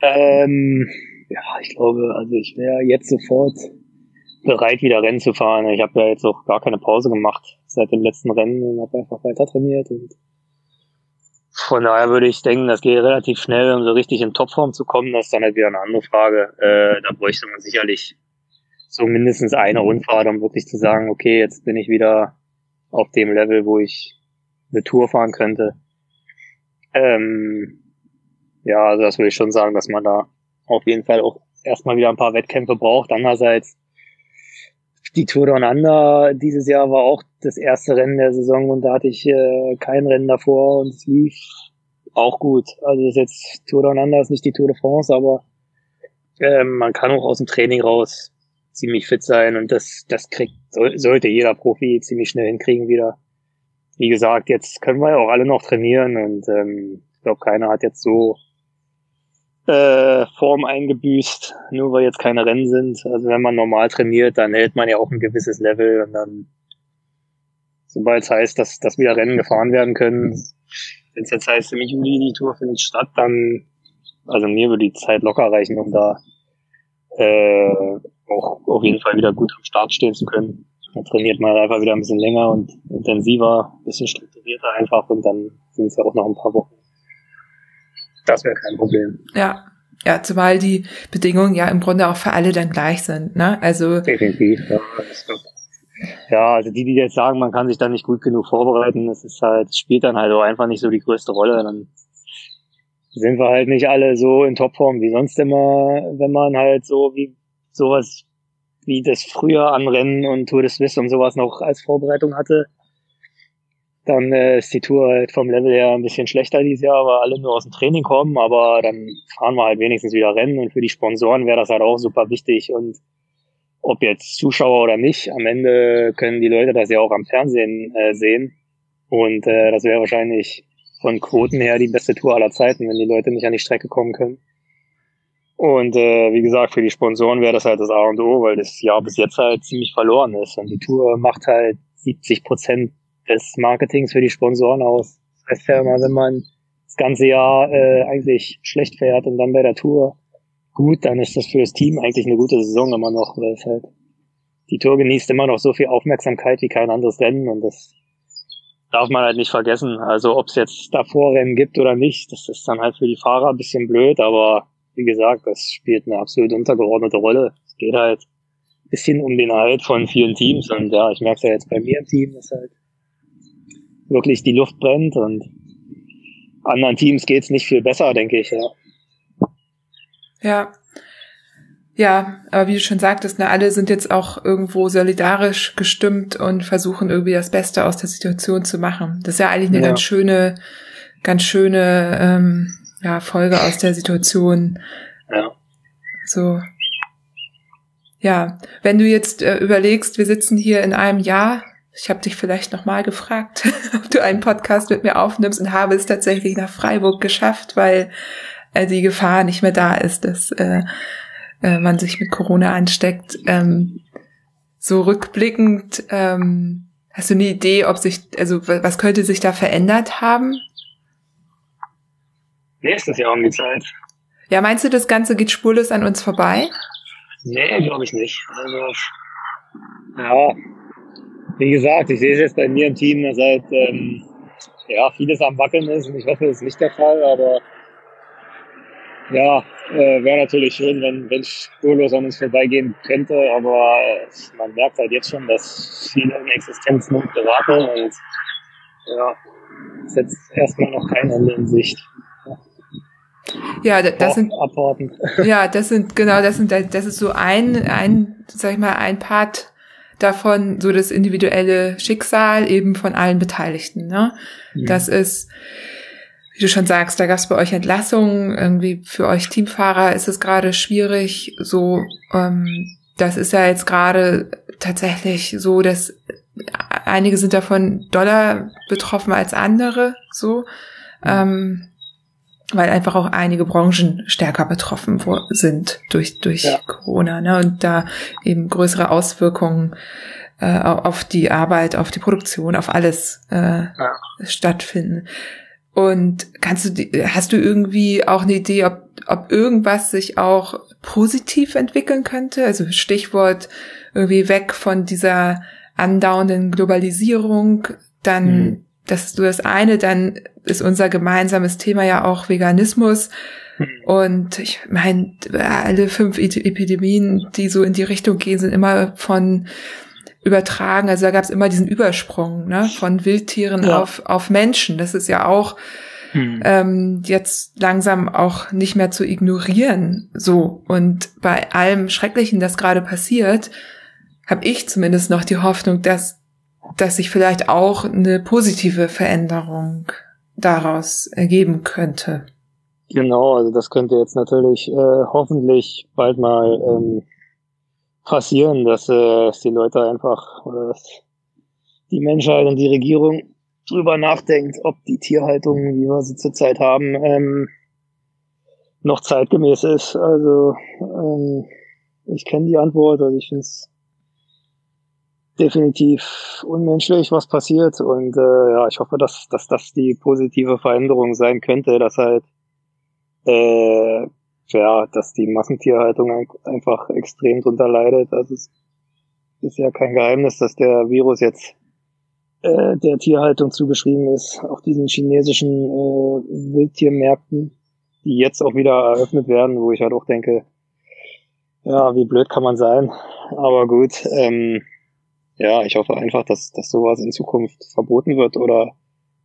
Ähm, ja, ich glaube, also ich wäre jetzt sofort bereit, wieder Rennen zu fahren. Ich habe ja jetzt auch gar keine Pause gemacht seit dem letzten Rennen und habe einfach weiter trainiert. Und von daher würde ich denken, das geht relativ schnell, um so richtig in Topform zu kommen. Das ist dann halt wieder eine andere Frage. Äh, da bräuchte man sicherlich so mindestens eine Rundfahrt, um wirklich zu sagen, okay, jetzt bin ich wieder auf dem Level, wo ich eine Tour fahren könnte. Ähm, ja, also das würde ich schon sagen, dass man da auf jeden Fall auch erstmal wieder ein paar Wettkämpfe braucht. Andererseits, die Tour Down Under dieses Jahr war auch das erste Rennen der Saison und da hatte ich äh, kein Rennen davor und es lief auch gut. Also das ist jetzt Tour Down Under ist nicht die Tour de France, aber ähm, man kann auch aus dem Training raus ziemlich fit sein und das, das kriegt, sollte jeder Profi ziemlich schnell hinkriegen wieder wie gesagt, jetzt können wir ja auch alle noch trainieren und ähm, ich glaube, keiner hat jetzt so äh, Form eingebüßt, nur weil jetzt keine Rennen sind. Also wenn man normal trainiert, dann hält man ja auch ein gewisses Level und dann, sobald es heißt, dass, dass wieder Rennen gefahren werden können, wenn es jetzt heißt, im Juli die Tour findet statt, dann, also mir würde die Zeit locker reichen, um da äh, auch auf jeden Fall wieder gut am Start stehen zu können. Dann trainiert man einfach wieder ein bisschen länger und intensiver, ein bisschen strukturierter einfach und dann sind es ja auch noch ein paar Wochen. Das wäre kein Problem. Ja. Ja, zumal die Bedingungen ja im Grunde auch für alle dann gleich sind, ne? Also. Definitiv, ja. Ja, also die, die jetzt sagen, man kann sich da nicht gut genug vorbereiten, das ist halt, spielt dann halt auch einfach nicht so die größte Rolle. Dann sind wir halt nicht alle so in Topform wie sonst immer, wenn man halt so wie sowas wie das früher an Rennen und Tour de Suisse und sowas noch als Vorbereitung hatte. Dann äh, ist die Tour halt vom Level her ein bisschen schlechter dieses Jahr, weil alle nur aus dem Training kommen, aber dann fahren wir halt wenigstens wieder Rennen und für die Sponsoren wäre das halt auch super wichtig und ob jetzt Zuschauer oder nicht, am Ende können die Leute das ja auch am Fernsehen äh, sehen und äh, das wäre wahrscheinlich von Quoten her die beste Tour aller Zeiten, wenn die Leute nicht an die Strecke kommen können. Und äh, wie gesagt, für die Sponsoren wäre das halt das A und O, weil das Jahr bis jetzt halt ziemlich verloren ist. Und die Tour macht halt 70 Prozent des Marketings für die Sponsoren aus. Das heißt ja immer, wenn man das ganze Jahr äh, eigentlich schlecht fährt und dann bei der Tour gut, dann ist das für das Team eigentlich eine gute Saison immer noch, weil es halt die Tour genießt immer noch so viel Aufmerksamkeit wie kein anderes Rennen und das darf man halt nicht vergessen. Also ob es jetzt davor Rennen gibt oder nicht, das ist dann halt für die Fahrer ein bisschen blöd, aber wie gesagt, das spielt eine absolut untergeordnete Rolle. Es geht halt ein bisschen um den Erhalt von vielen Teams und ja, ich merke es ja jetzt bei mir im Team, dass halt wirklich die Luft brennt und anderen Teams geht's nicht viel besser, denke ich, ja. Ja. Ja, aber wie du schon sagtest, ne, alle sind jetzt auch irgendwo solidarisch gestimmt und versuchen irgendwie das Beste aus der Situation zu machen. Das ist ja eigentlich eine ja. ganz schöne, ganz schöne ähm, ja, Folge aus der Situation. Ja. So. Ja, wenn du jetzt äh, überlegst, wir sitzen hier in einem Jahr, ich habe dich vielleicht nochmal gefragt, ob du einen Podcast mit mir aufnimmst und habe es tatsächlich nach Freiburg geschafft, weil äh, die Gefahr nicht mehr da ist, dass äh, äh, man sich mit Corona ansteckt. Ähm, so rückblickend, ähm, hast du eine Idee, ob sich, also was könnte sich da verändert haben? Nächstes Jahr um die Zeit. Ja, meinst du, das Ganze geht spurlos an uns vorbei? Nee, glaube ich nicht. Also, ja, wie gesagt, ich sehe es jetzt bei mir im Team, dass halt ähm, ja, vieles am Wackeln ist und ich hoffe, das ist nicht der Fall, aber ja, äh, wäre natürlich schön, wenn wenn spurlos an uns vorbeigehen könnte, aber äh, man merkt halt jetzt schon, dass viele in Existenznot geraten und ja, ist jetzt erstmal noch kein Ende in Sicht. Ja, das sind abwarten. Ja, das sind genau, das sind das ist so ein ein sag ich mal ein Part davon, so das individuelle Schicksal eben von allen Beteiligten. Ne? Ja. Das ist wie du schon sagst, da gab es bei euch Entlassungen, irgendwie für euch Teamfahrer ist es gerade schwierig. So, ähm, das ist ja jetzt gerade tatsächlich so, dass einige sind davon doller betroffen als andere, so, ähm, weil einfach auch einige Branchen stärker betroffen sind durch durch ja. Corona, ne, und da eben größere Auswirkungen äh, auf die Arbeit, auf die Produktion, auf alles äh, ja. stattfinden. Und kannst du, hast du irgendwie auch eine Idee, ob, ob irgendwas sich auch positiv entwickeln könnte? Also Stichwort irgendwie weg von dieser andauernden Globalisierung, dann, mhm. Das ist nur das eine, dann ist unser gemeinsames Thema ja auch Veganismus. Mhm. Und ich meine, alle fünf Epidemien, die so in die Richtung gehen, sind immer von übertragen. Also da gab es immer diesen Übersprung ne, von Wildtieren ja. auf, auf Menschen. Das ist ja auch hm. ähm, jetzt langsam auch nicht mehr zu ignorieren. So. Und bei allem Schrecklichen, das gerade passiert, habe ich zumindest noch die Hoffnung, dass, dass sich vielleicht auch eine positive Veränderung daraus ergeben könnte. Genau, also das könnte jetzt natürlich äh, hoffentlich bald mal ähm, passieren, dass, äh, dass die Leute einfach oder dass die Menschheit und die Regierung drüber nachdenkt, ob die Tierhaltung, wie wir sie zurzeit haben, ähm, noch zeitgemäß ist. Also ähm, ich kenne die Antwort, also ich finde es definitiv unmenschlich, was passiert. Und äh, ja, ich hoffe, dass, dass das die positive Veränderung sein könnte, dass halt äh, ja, dass die Massentierhaltung einfach extrem drunter leidet. Also es ist ja kein Geheimnis, dass der Virus jetzt äh, der Tierhaltung zugeschrieben ist, auf diesen chinesischen äh, Wildtiermärkten, die jetzt auch wieder eröffnet werden, wo ich halt auch denke, ja, wie blöd kann man sein. Aber gut, ähm, ja, ich hoffe einfach, dass, dass sowas in Zukunft verboten wird oder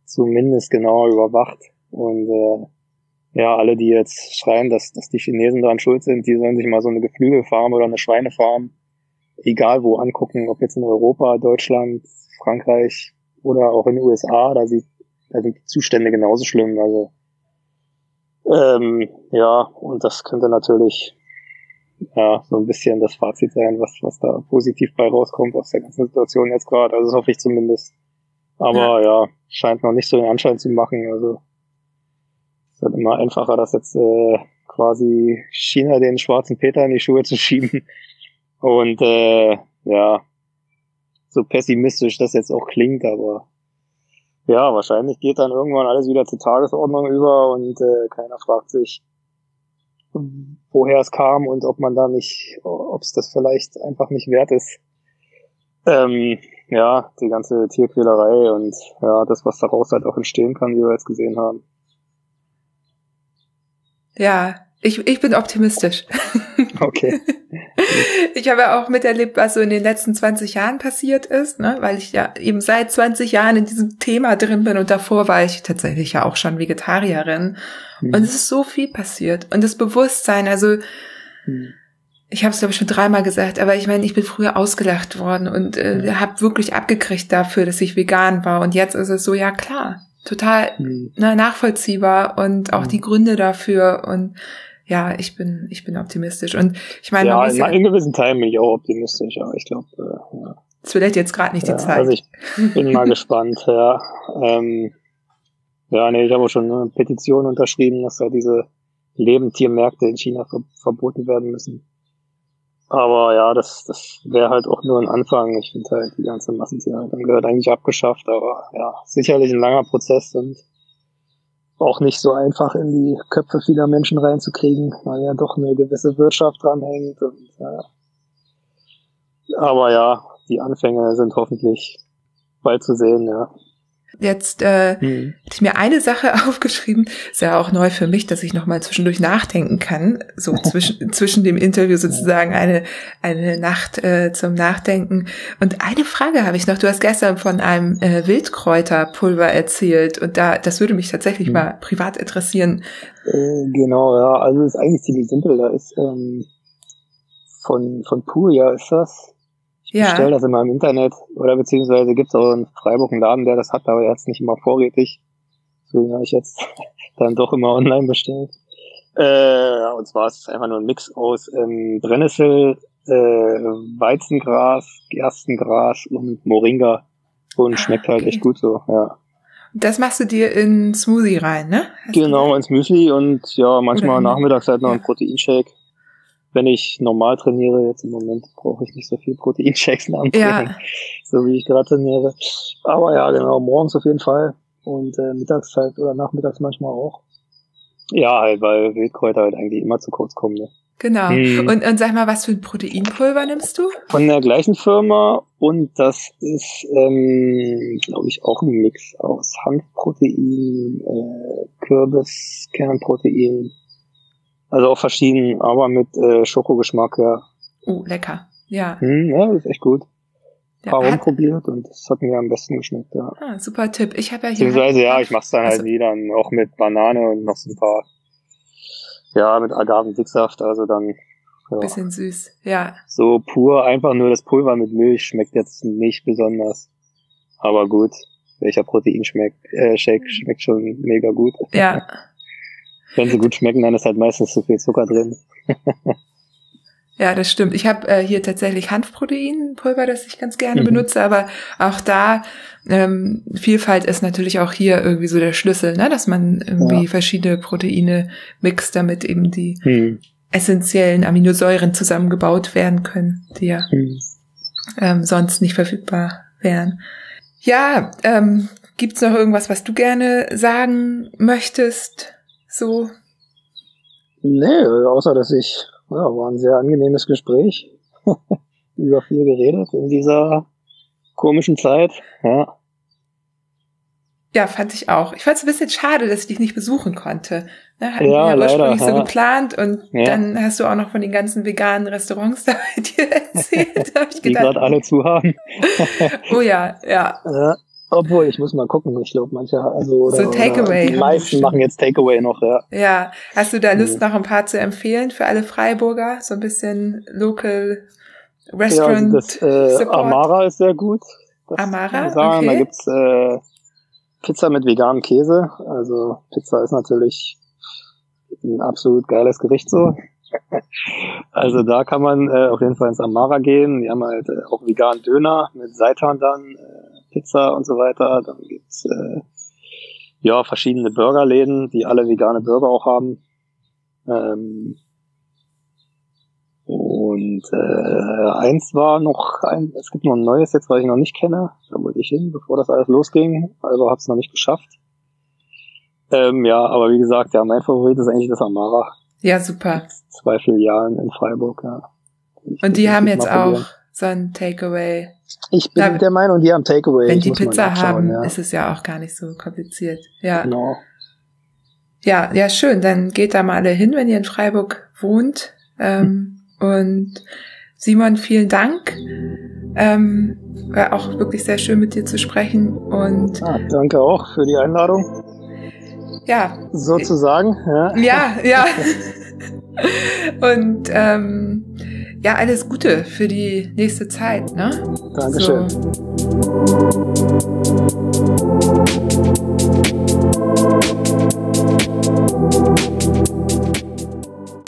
zumindest genauer überwacht. Und äh, ja, alle, die jetzt schreien, dass, dass die Chinesen daran schuld sind, die sollen sich mal so eine Geflügelfarm oder eine Schweinefarm, egal wo, angucken, ob jetzt in Europa, Deutschland, Frankreich oder auch in den USA, da, sieht, da sind die Zustände genauso schlimm. Also ähm, ja, und das könnte natürlich ja so ein bisschen das Fazit sein, was, was da positiv bei rauskommt aus der ganzen Situation jetzt gerade. Also das hoffe ich zumindest. Aber ja. ja, scheint noch nicht so den Anschein zu machen. Also ist halt immer einfacher, das jetzt äh, quasi China den schwarzen Peter in die Schuhe zu schieben. Und äh, ja, so pessimistisch das jetzt auch klingt, aber ja, wahrscheinlich geht dann irgendwann alles wieder zur Tagesordnung über und äh, keiner fragt sich, woher es kam und ob man da nicht, ob es das vielleicht einfach nicht wert ist. Ähm, ja, die ganze Tierquälerei und ja, das, was daraus halt auch entstehen kann, wie wir jetzt gesehen haben. Ja, ich, ich bin optimistisch. Okay. ich habe ja auch miterlebt, was so in den letzten 20 Jahren passiert ist, ne? weil ich ja eben seit 20 Jahren in diesem Thema drin bin und davor war ich tatsächlich ja auch schon Vegetarierin. Mhm. Und es ist so viel passiert. Und das Bewusstsein, also mhm. ich habe es glaube ich schon dreimal gesagt, aber ich meine, ich bin früher ausgelacht worden und äh, mhm. habe wirklich abgekriegt dafür, dass ich vegan war. Und jetzt ist es so, ja klar, total mhm. ne, nachvollziehbar und auch die Gründe dafür und ja, ich bin, ich bin optimistisch. Und ich meine, ja, in, ja, in gewissen Teilen bin ich auch optimistisch, aber ich glaube, äh, ja. Es vielleicht jetzt gerade nicht die Zeit. Also ich bin mal gespannt, ja. Ähm, ja, nee, ich habe auch schon eine Petition unterschrieben, dass da diese Lebendtiermärkte in China ver verboten werden müssen. Aber ja, das, das wäre halt auch nur ein Anfang. Ich finde halt, die ganze Massentierhaltung gehört eigentlich abgeschafft, aber ja, sicherlich ein langer Prozess und auch nicht so einfach in die Köpfe vieler Menschen reinzukriegen, weil ja doch eine gewisse Wirtschaft dranhängt. Und, ja. Aber ja, die Anfänge sind hoffentlich bald zu sehen, ja. Jetzt äh, hm. hatte ich mir eine Sache aufgeschrieben, ist ja auch neu für mich, dass ich nochmal zwischendurch nachdenken kann, so zwischen, zwischen dem Interview sozusagen eine, eine Nacht äh, zum Nachdenken. Und eine Frage habe ich noch, du hast gestern von einem äh, Wildkräuterpulver erzählt und da, das würde mich tatsächlich hm. mal privat interessieren. Äh, genau, ja, also es ist eigentlich ziemlich simpel, da ist ähm, von, von Puria ist das, ja. bestelle das immer im Internet oder beziehungsweise gibt es auch in Freiburg einen Laden, der das hat, aber er hat es nicht immer vorrätig. Deswegen habe ich jetzt dann doch immer online bestellt. Äh, und zwar ist es einfach nur ein Mix aus ähm, Brennnessel, äh, Weizengras, Gerstengras und Moringa und ah, schmeckt halt okay. echt gut so, ja. Das machst du dir in Smoothie rein, ne? Hast genau, ins Müsli und ja, manchmal nachmittags halt noch ja. ein Proteinshake wenn ich normal trainiere, jetzt im Moment brauche ich nicht so viel Proteinshakes nach dem Training, ja. so wie ich gerade trainiere. Aber ja, genau, morgens auf jeden Fall und äh, mittags halt oder nachmittags manchmal auch. Ja, halt, weil Wildkräuter halt eigentlich immer zu kurz kommen. Ne? Genau. Hm. Und, und sag mal, was für ein Proteinpulver nimmst du? Von der gleichen Firma und das ist, ähm, glaube ich, auch ein Mix aus Hanfprotein, äh, Kürbiskernprotein, also auch verschieden, aber mit äh, Schokogeschmack, ja. Oh, lecker. Ja. Hm, ja, ist echt gut. Ja, paar rumprobiert und es hat mir am besten geschmeckt, ja. Ah, super Tipp. Ich habe ja hier. Beziehungsweise, ja, ich mach's dann halt also, halt wieder auch mit Banane und noch so ein paar, ja, mit Agavendicksaft, also dann. Ja. Bisschen süß, ja. So pur, einfach nur das Pulver mit Milch schmeckt jetzt nicht besonders. Aber gut, welcher Proteinshake äh, Shake schmeckt schon mega gut. Ja. Wenn sie gut schmecken, dann ist halt meistens zu viel Zucker drin. Ja, das stimmt. Ich habe äh, hier tatsächlich Hanfproteinpulver, das ich ganz gerne mhm. benutze, aber auch da ähm, Vielfalt ist natürlich auch hier irgendwie so der Schlüssel, ne? dass man irgendwie ja. verschiedene Proteine mixt, damit eben die mhm. essentiellen Aminosäuren zusammengebaut werden können, die ja mhm. ähm, sonst nicht verfügbar wären. Ja, ähm, gibt's noch irgendwas, was du gerne sagen möchtest? So? Nee, außer dass ich, ja, war ein sehr angenehmes Gespräch. Über viel geredet in dieser komischen Zeit, ja. Ja, fand ich auch. Ich fand es ein bisschen schade, dass ich dich nicht besuchen konnte. Ne, hatten ja, wir ja ursprünglich so geplant und ja. dann hast du auch noch von den ganzen veganen Restaurants da bei dir erzählt. hab ich gedacht, Die gerade alle zu haben. oh ja, ja. ja. Obwohl, ich muss mal gucken. Ich glaube, manche, also so Takeaway. Die meisten machen jetzt Takeaway noch, ja. Ja. Hast du da Lust, noch ein paar zu empfehlen für alle Freiburger? So ein bisschen Local Restaurant. Ja, das, äh, Amara ist sehr gut. Amara? Sagen. Okay. Da gibt's äh, Pizza mit veganem Käse. Also Pizza ist natürlich ein absolut geiles Gericht so. Also da kann man äh, auf jeden Fall ins Amara gehen. Die haben halt äh, auch veganen Döner mit Seitan dann. Äh, Pizza und so weiter. Dann gibt's äh, ja verschiedene Burgerläden, die alle vegane Burger auch haben. Ähm, und äh, eins war noch ein, es gibt noch ein neues jetzt, was ich noch nicht kenne. Da wollte ich hin, bevor das alles losging, aber habe es noch nicht geschafft. Ähm, ja, aber wie gesagt, ja, mein Favorit ist eigentlich das Amara. Ja, super. Zwei Filialen in Freiburg, ja. Ich Und die haben jetzt auch so ein Takeaway. Ich bin da, der Meinung, die haben Takeaway. Wenn die Pizza haben, ja. ist es ja auch gar nicht so kompliziert. Ja. Genau. Ja, ja, schön. Dann geht da mal alle hin, wenn ihr in Freiburg wohnt. Ähm, und Simon, vielen Dank. Ähm, war auch wirklich sehr schön mit dir zu sprechen. Und ah, danke auch für die Einladung. Ja. Sozusagen. Ja, ja. ja. und ähm, ja, alles Gute für die nächste Zeit. Ne? Dankeschön. So.